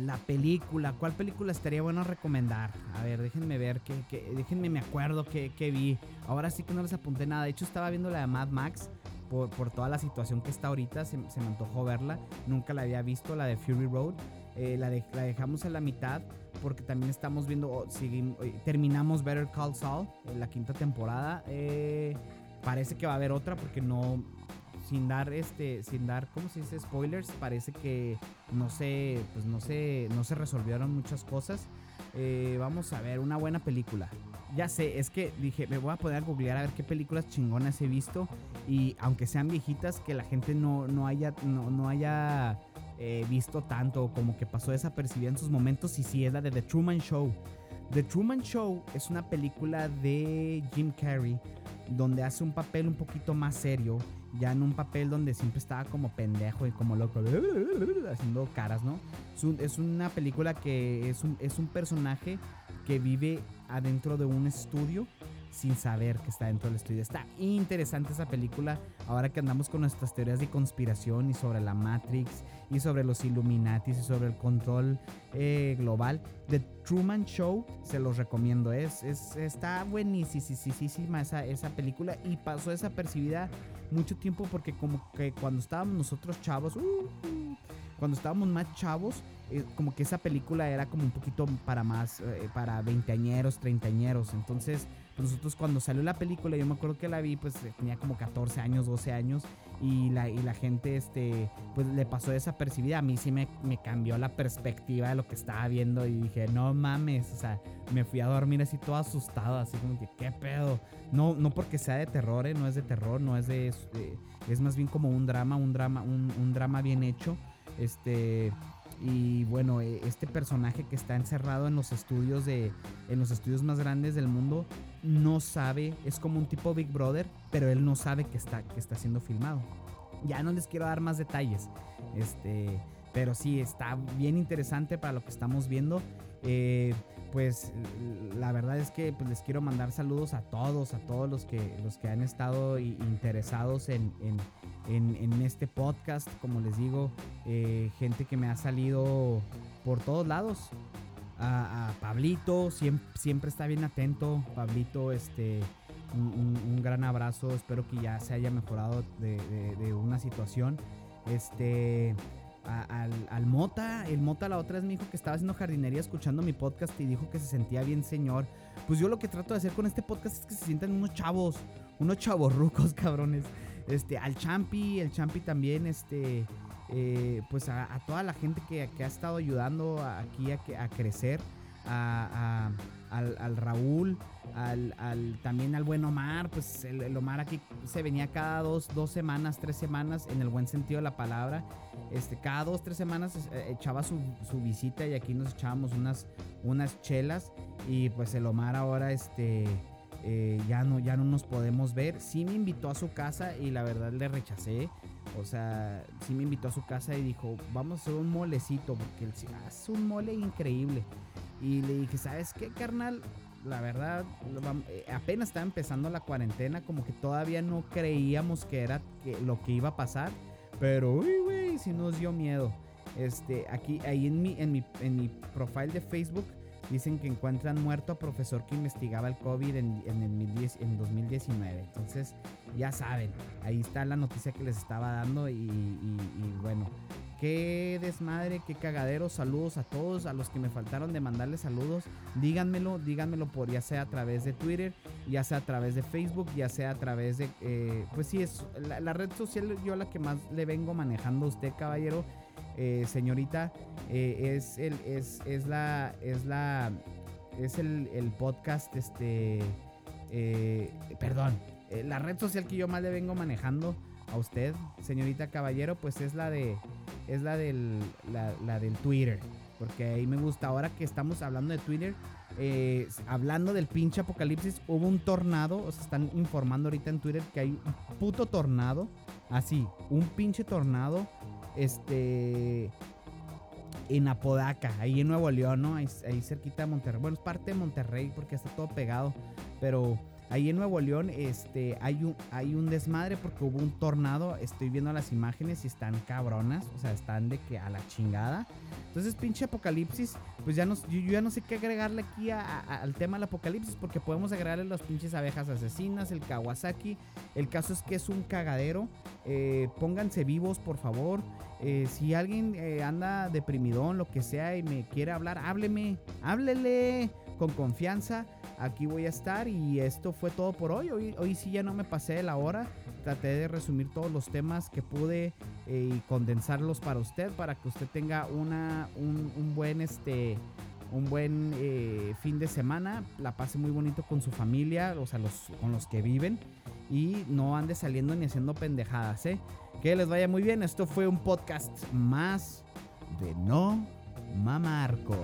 la película, ¿cuál película estaría bueno recomendar? A ver, déjenme ver, que, déjenme me acuerdo que, vi. Ahora sí que no les apunté nada. De hecho, estaba viendo la de Mad Max. Por, toda la situación que está ahorita, se, me antojó verla. Nunca la había visto, la de Fury Road. Eh, la, dejamos en la mitad porque también estamos viendo, seguimos, eh, terminamos Better Call Saul, en la quinta temporada. Eh, parece que va a haber otra porque no, sin dar este, sin dar, ¿cómo se dice? Spoilers, parece que no se, pues no se, no se resolvieron muchas cosas. Eh, vamos a ver una buena película. Ya sé, es que dije, me voy a poder googlear a ver qué películas chingonas he visto y aunque sean viejitas, que la gente no, no haya, no, no haya visto tanto, como que pasó desapercibida en sus momentos. Y sí, es la de The Truman Show. The Truman Show es una película de Jim Carrey donde hace un papel un poquito más serio, ya en un papel donde siempre estaba como pendejo y como loco, haciendo caras, ¿no? Es una película que es un, es un personaje que vive adentro de un estudio sin saber que está dentro del estudio. Está interesante esa película ahora que andamos con nuestras teorías de conspiración y sobre la Matrix y sobre los Illuminatis y sobre el control eh, global. The Truman Show, se los recomiendo. Es, es, está buenísima esa, esa película y pasó desapercibida mucho tiempo porque como que cuando estábamos nosotros chavos, uh, cuando estábamos más chavos, eh, como que esa película era como un poquito para más, eh, para veinteañeros, treintañeros. Entonces, nosotros cuando salió la película, yo me acuerdo que la vi, pues eh, tenía como 14 años, 12 años, y la, y la gente, este, pues le pasó desapercibida. A mí sí me, me cambió la perspectiva de lo que estaba viendo y dije, no mames, o sea, me fui a dormir así todo asustado, así como que, ¿qué pedo? No, no porque sea de terror, no es de terror, no es de, es más bien como un drama, un drama, un, un drama bien hecho. Este, y bueno, e, este personaje que está encerrado en los estudios de en los estudios más grandes del mundo no sabe, es como un tipo Big Brother, pero él no sabe que está que está siendo filmado. Ya no les quiero dar más detalles. Este, pero sí está bien interesante para lo que estamos viendo. Eh, pues la verdad es que pues, les quiero mandar saludos a todos, a todos los que, los que han estado interesados en, en, este podcast. Como les digo, eh, gente que me ha salido por todos lados. A, Pablito, siempre, está bien atento. Pablito, este, un, gran abrazo. Espero que ya se haya mejorado de, una situación. Este al, Mota. El Mota la otra vez me dijo que estaba haciendo jardinería escuchando mi podcast y dijo que se sentía bien señor. Pues yo lo que trato de hacer con este podcast es que se sientan unos chavos, unos chavos rucos, cabrones. Este, al Champi, el Champi también, este, eh, pues a, toda la gente que, ha estado ayudando aquí a, crecer, a al, Raúl, al, también al buen Omar. Pues el, Omar aquí se venía cada dos, dos semanas, tres semanas, en el buen sentido de la palabra. Este, cada dos, tres semanas eh, echaba su, visita y aquí nos echábamos unas, unas chelas. Y pues el Omar ahora este, eh, ya, no, ya no nos podemos ver. Sí me invitó a su casa y la verdad le rechacé. O sea, sí me invitó a su casa y dijo, vamos a hacer un molecito, porque él hace un mole increíble. Y le dije, ¿sabes qué, carnal? La verdad, eh, apenas estaba empezando la cuarentena, como que todavía no creíamos que era lo que iba a pasar. Pero, uy, güey, sí nos dio miedo. Este, aquí, ahí en mi, en mi, en mi profile de Facebook, dicen que encuentran muerto a profesor que investigaba el COVID en, en, en 2019. Entonces, ya saben, ahí está la noticia que les estaba dando y bueno, Qué desmadre, qué cagadero. Saludos a todos, a los que me faltaron de mandarles saludos. Díganmelo, díganmelo por ya sea a través de Twitter, ya sea a través de Facebook, ya sea a través de... Eh, pues sí, es la, red social yo la que más le vengo manejando a usted, caballero. Eh, señorita, eh, es, el, es, es la... Es la... Es el, el podcast, este... perdón, la red social que yo más le vengo manejando a usted, señorita caballero, pues es la de es la del, la, del Twitter. Porque ahí me gusta. Ahora que estamos hablando de Twitter, eh, hablando del pinche apocalipsis, hubo un tornado. O están informando ahorita en Twitter que hay un puto tornado. Así, un pinche tornado. Este. En Apodaca, ahí en Nuevo León, ¿no? Ahí, ahí cerquita de Monterrey. Bueno, es parte de Monterrey porque está todo pegado. Pero Ahí en Nuevo León este, hay, un, hay un desmadre porque hubo un tornado. Estoy viendo las imágenes y están cabronas. O sea, están de que a la chingada. Entonces, pinche apocalipsis. Pues ya no, ya no sé qué agregarle aquí al tema del apocalipsis. Porque podemos agregarle las pinches abejas asesinas, el Kawasaki. El caso es que es un cagadero. Eh, pónganse vivos, por favor. Eh, si alguien eh, anda deprimidón, lo que sea, y me quiere hablar, hábleme. Háblele con confianza aquí voy a estar y esto fue todo por hoy. Hoy, sí ya no me pasé la hora. Traté de resumir todos los temas que pude eh, y condensarlos para usted, para que usted tenga una, un, buen este un buen eh, fin de semana, la pase muy bonito con su familia, o sea, los, con los que viven y no ande saliendo ni haciendo pendejadas, ¿eh? Que les vaya muy bien. Esto fue un podcast más de No Mamarco.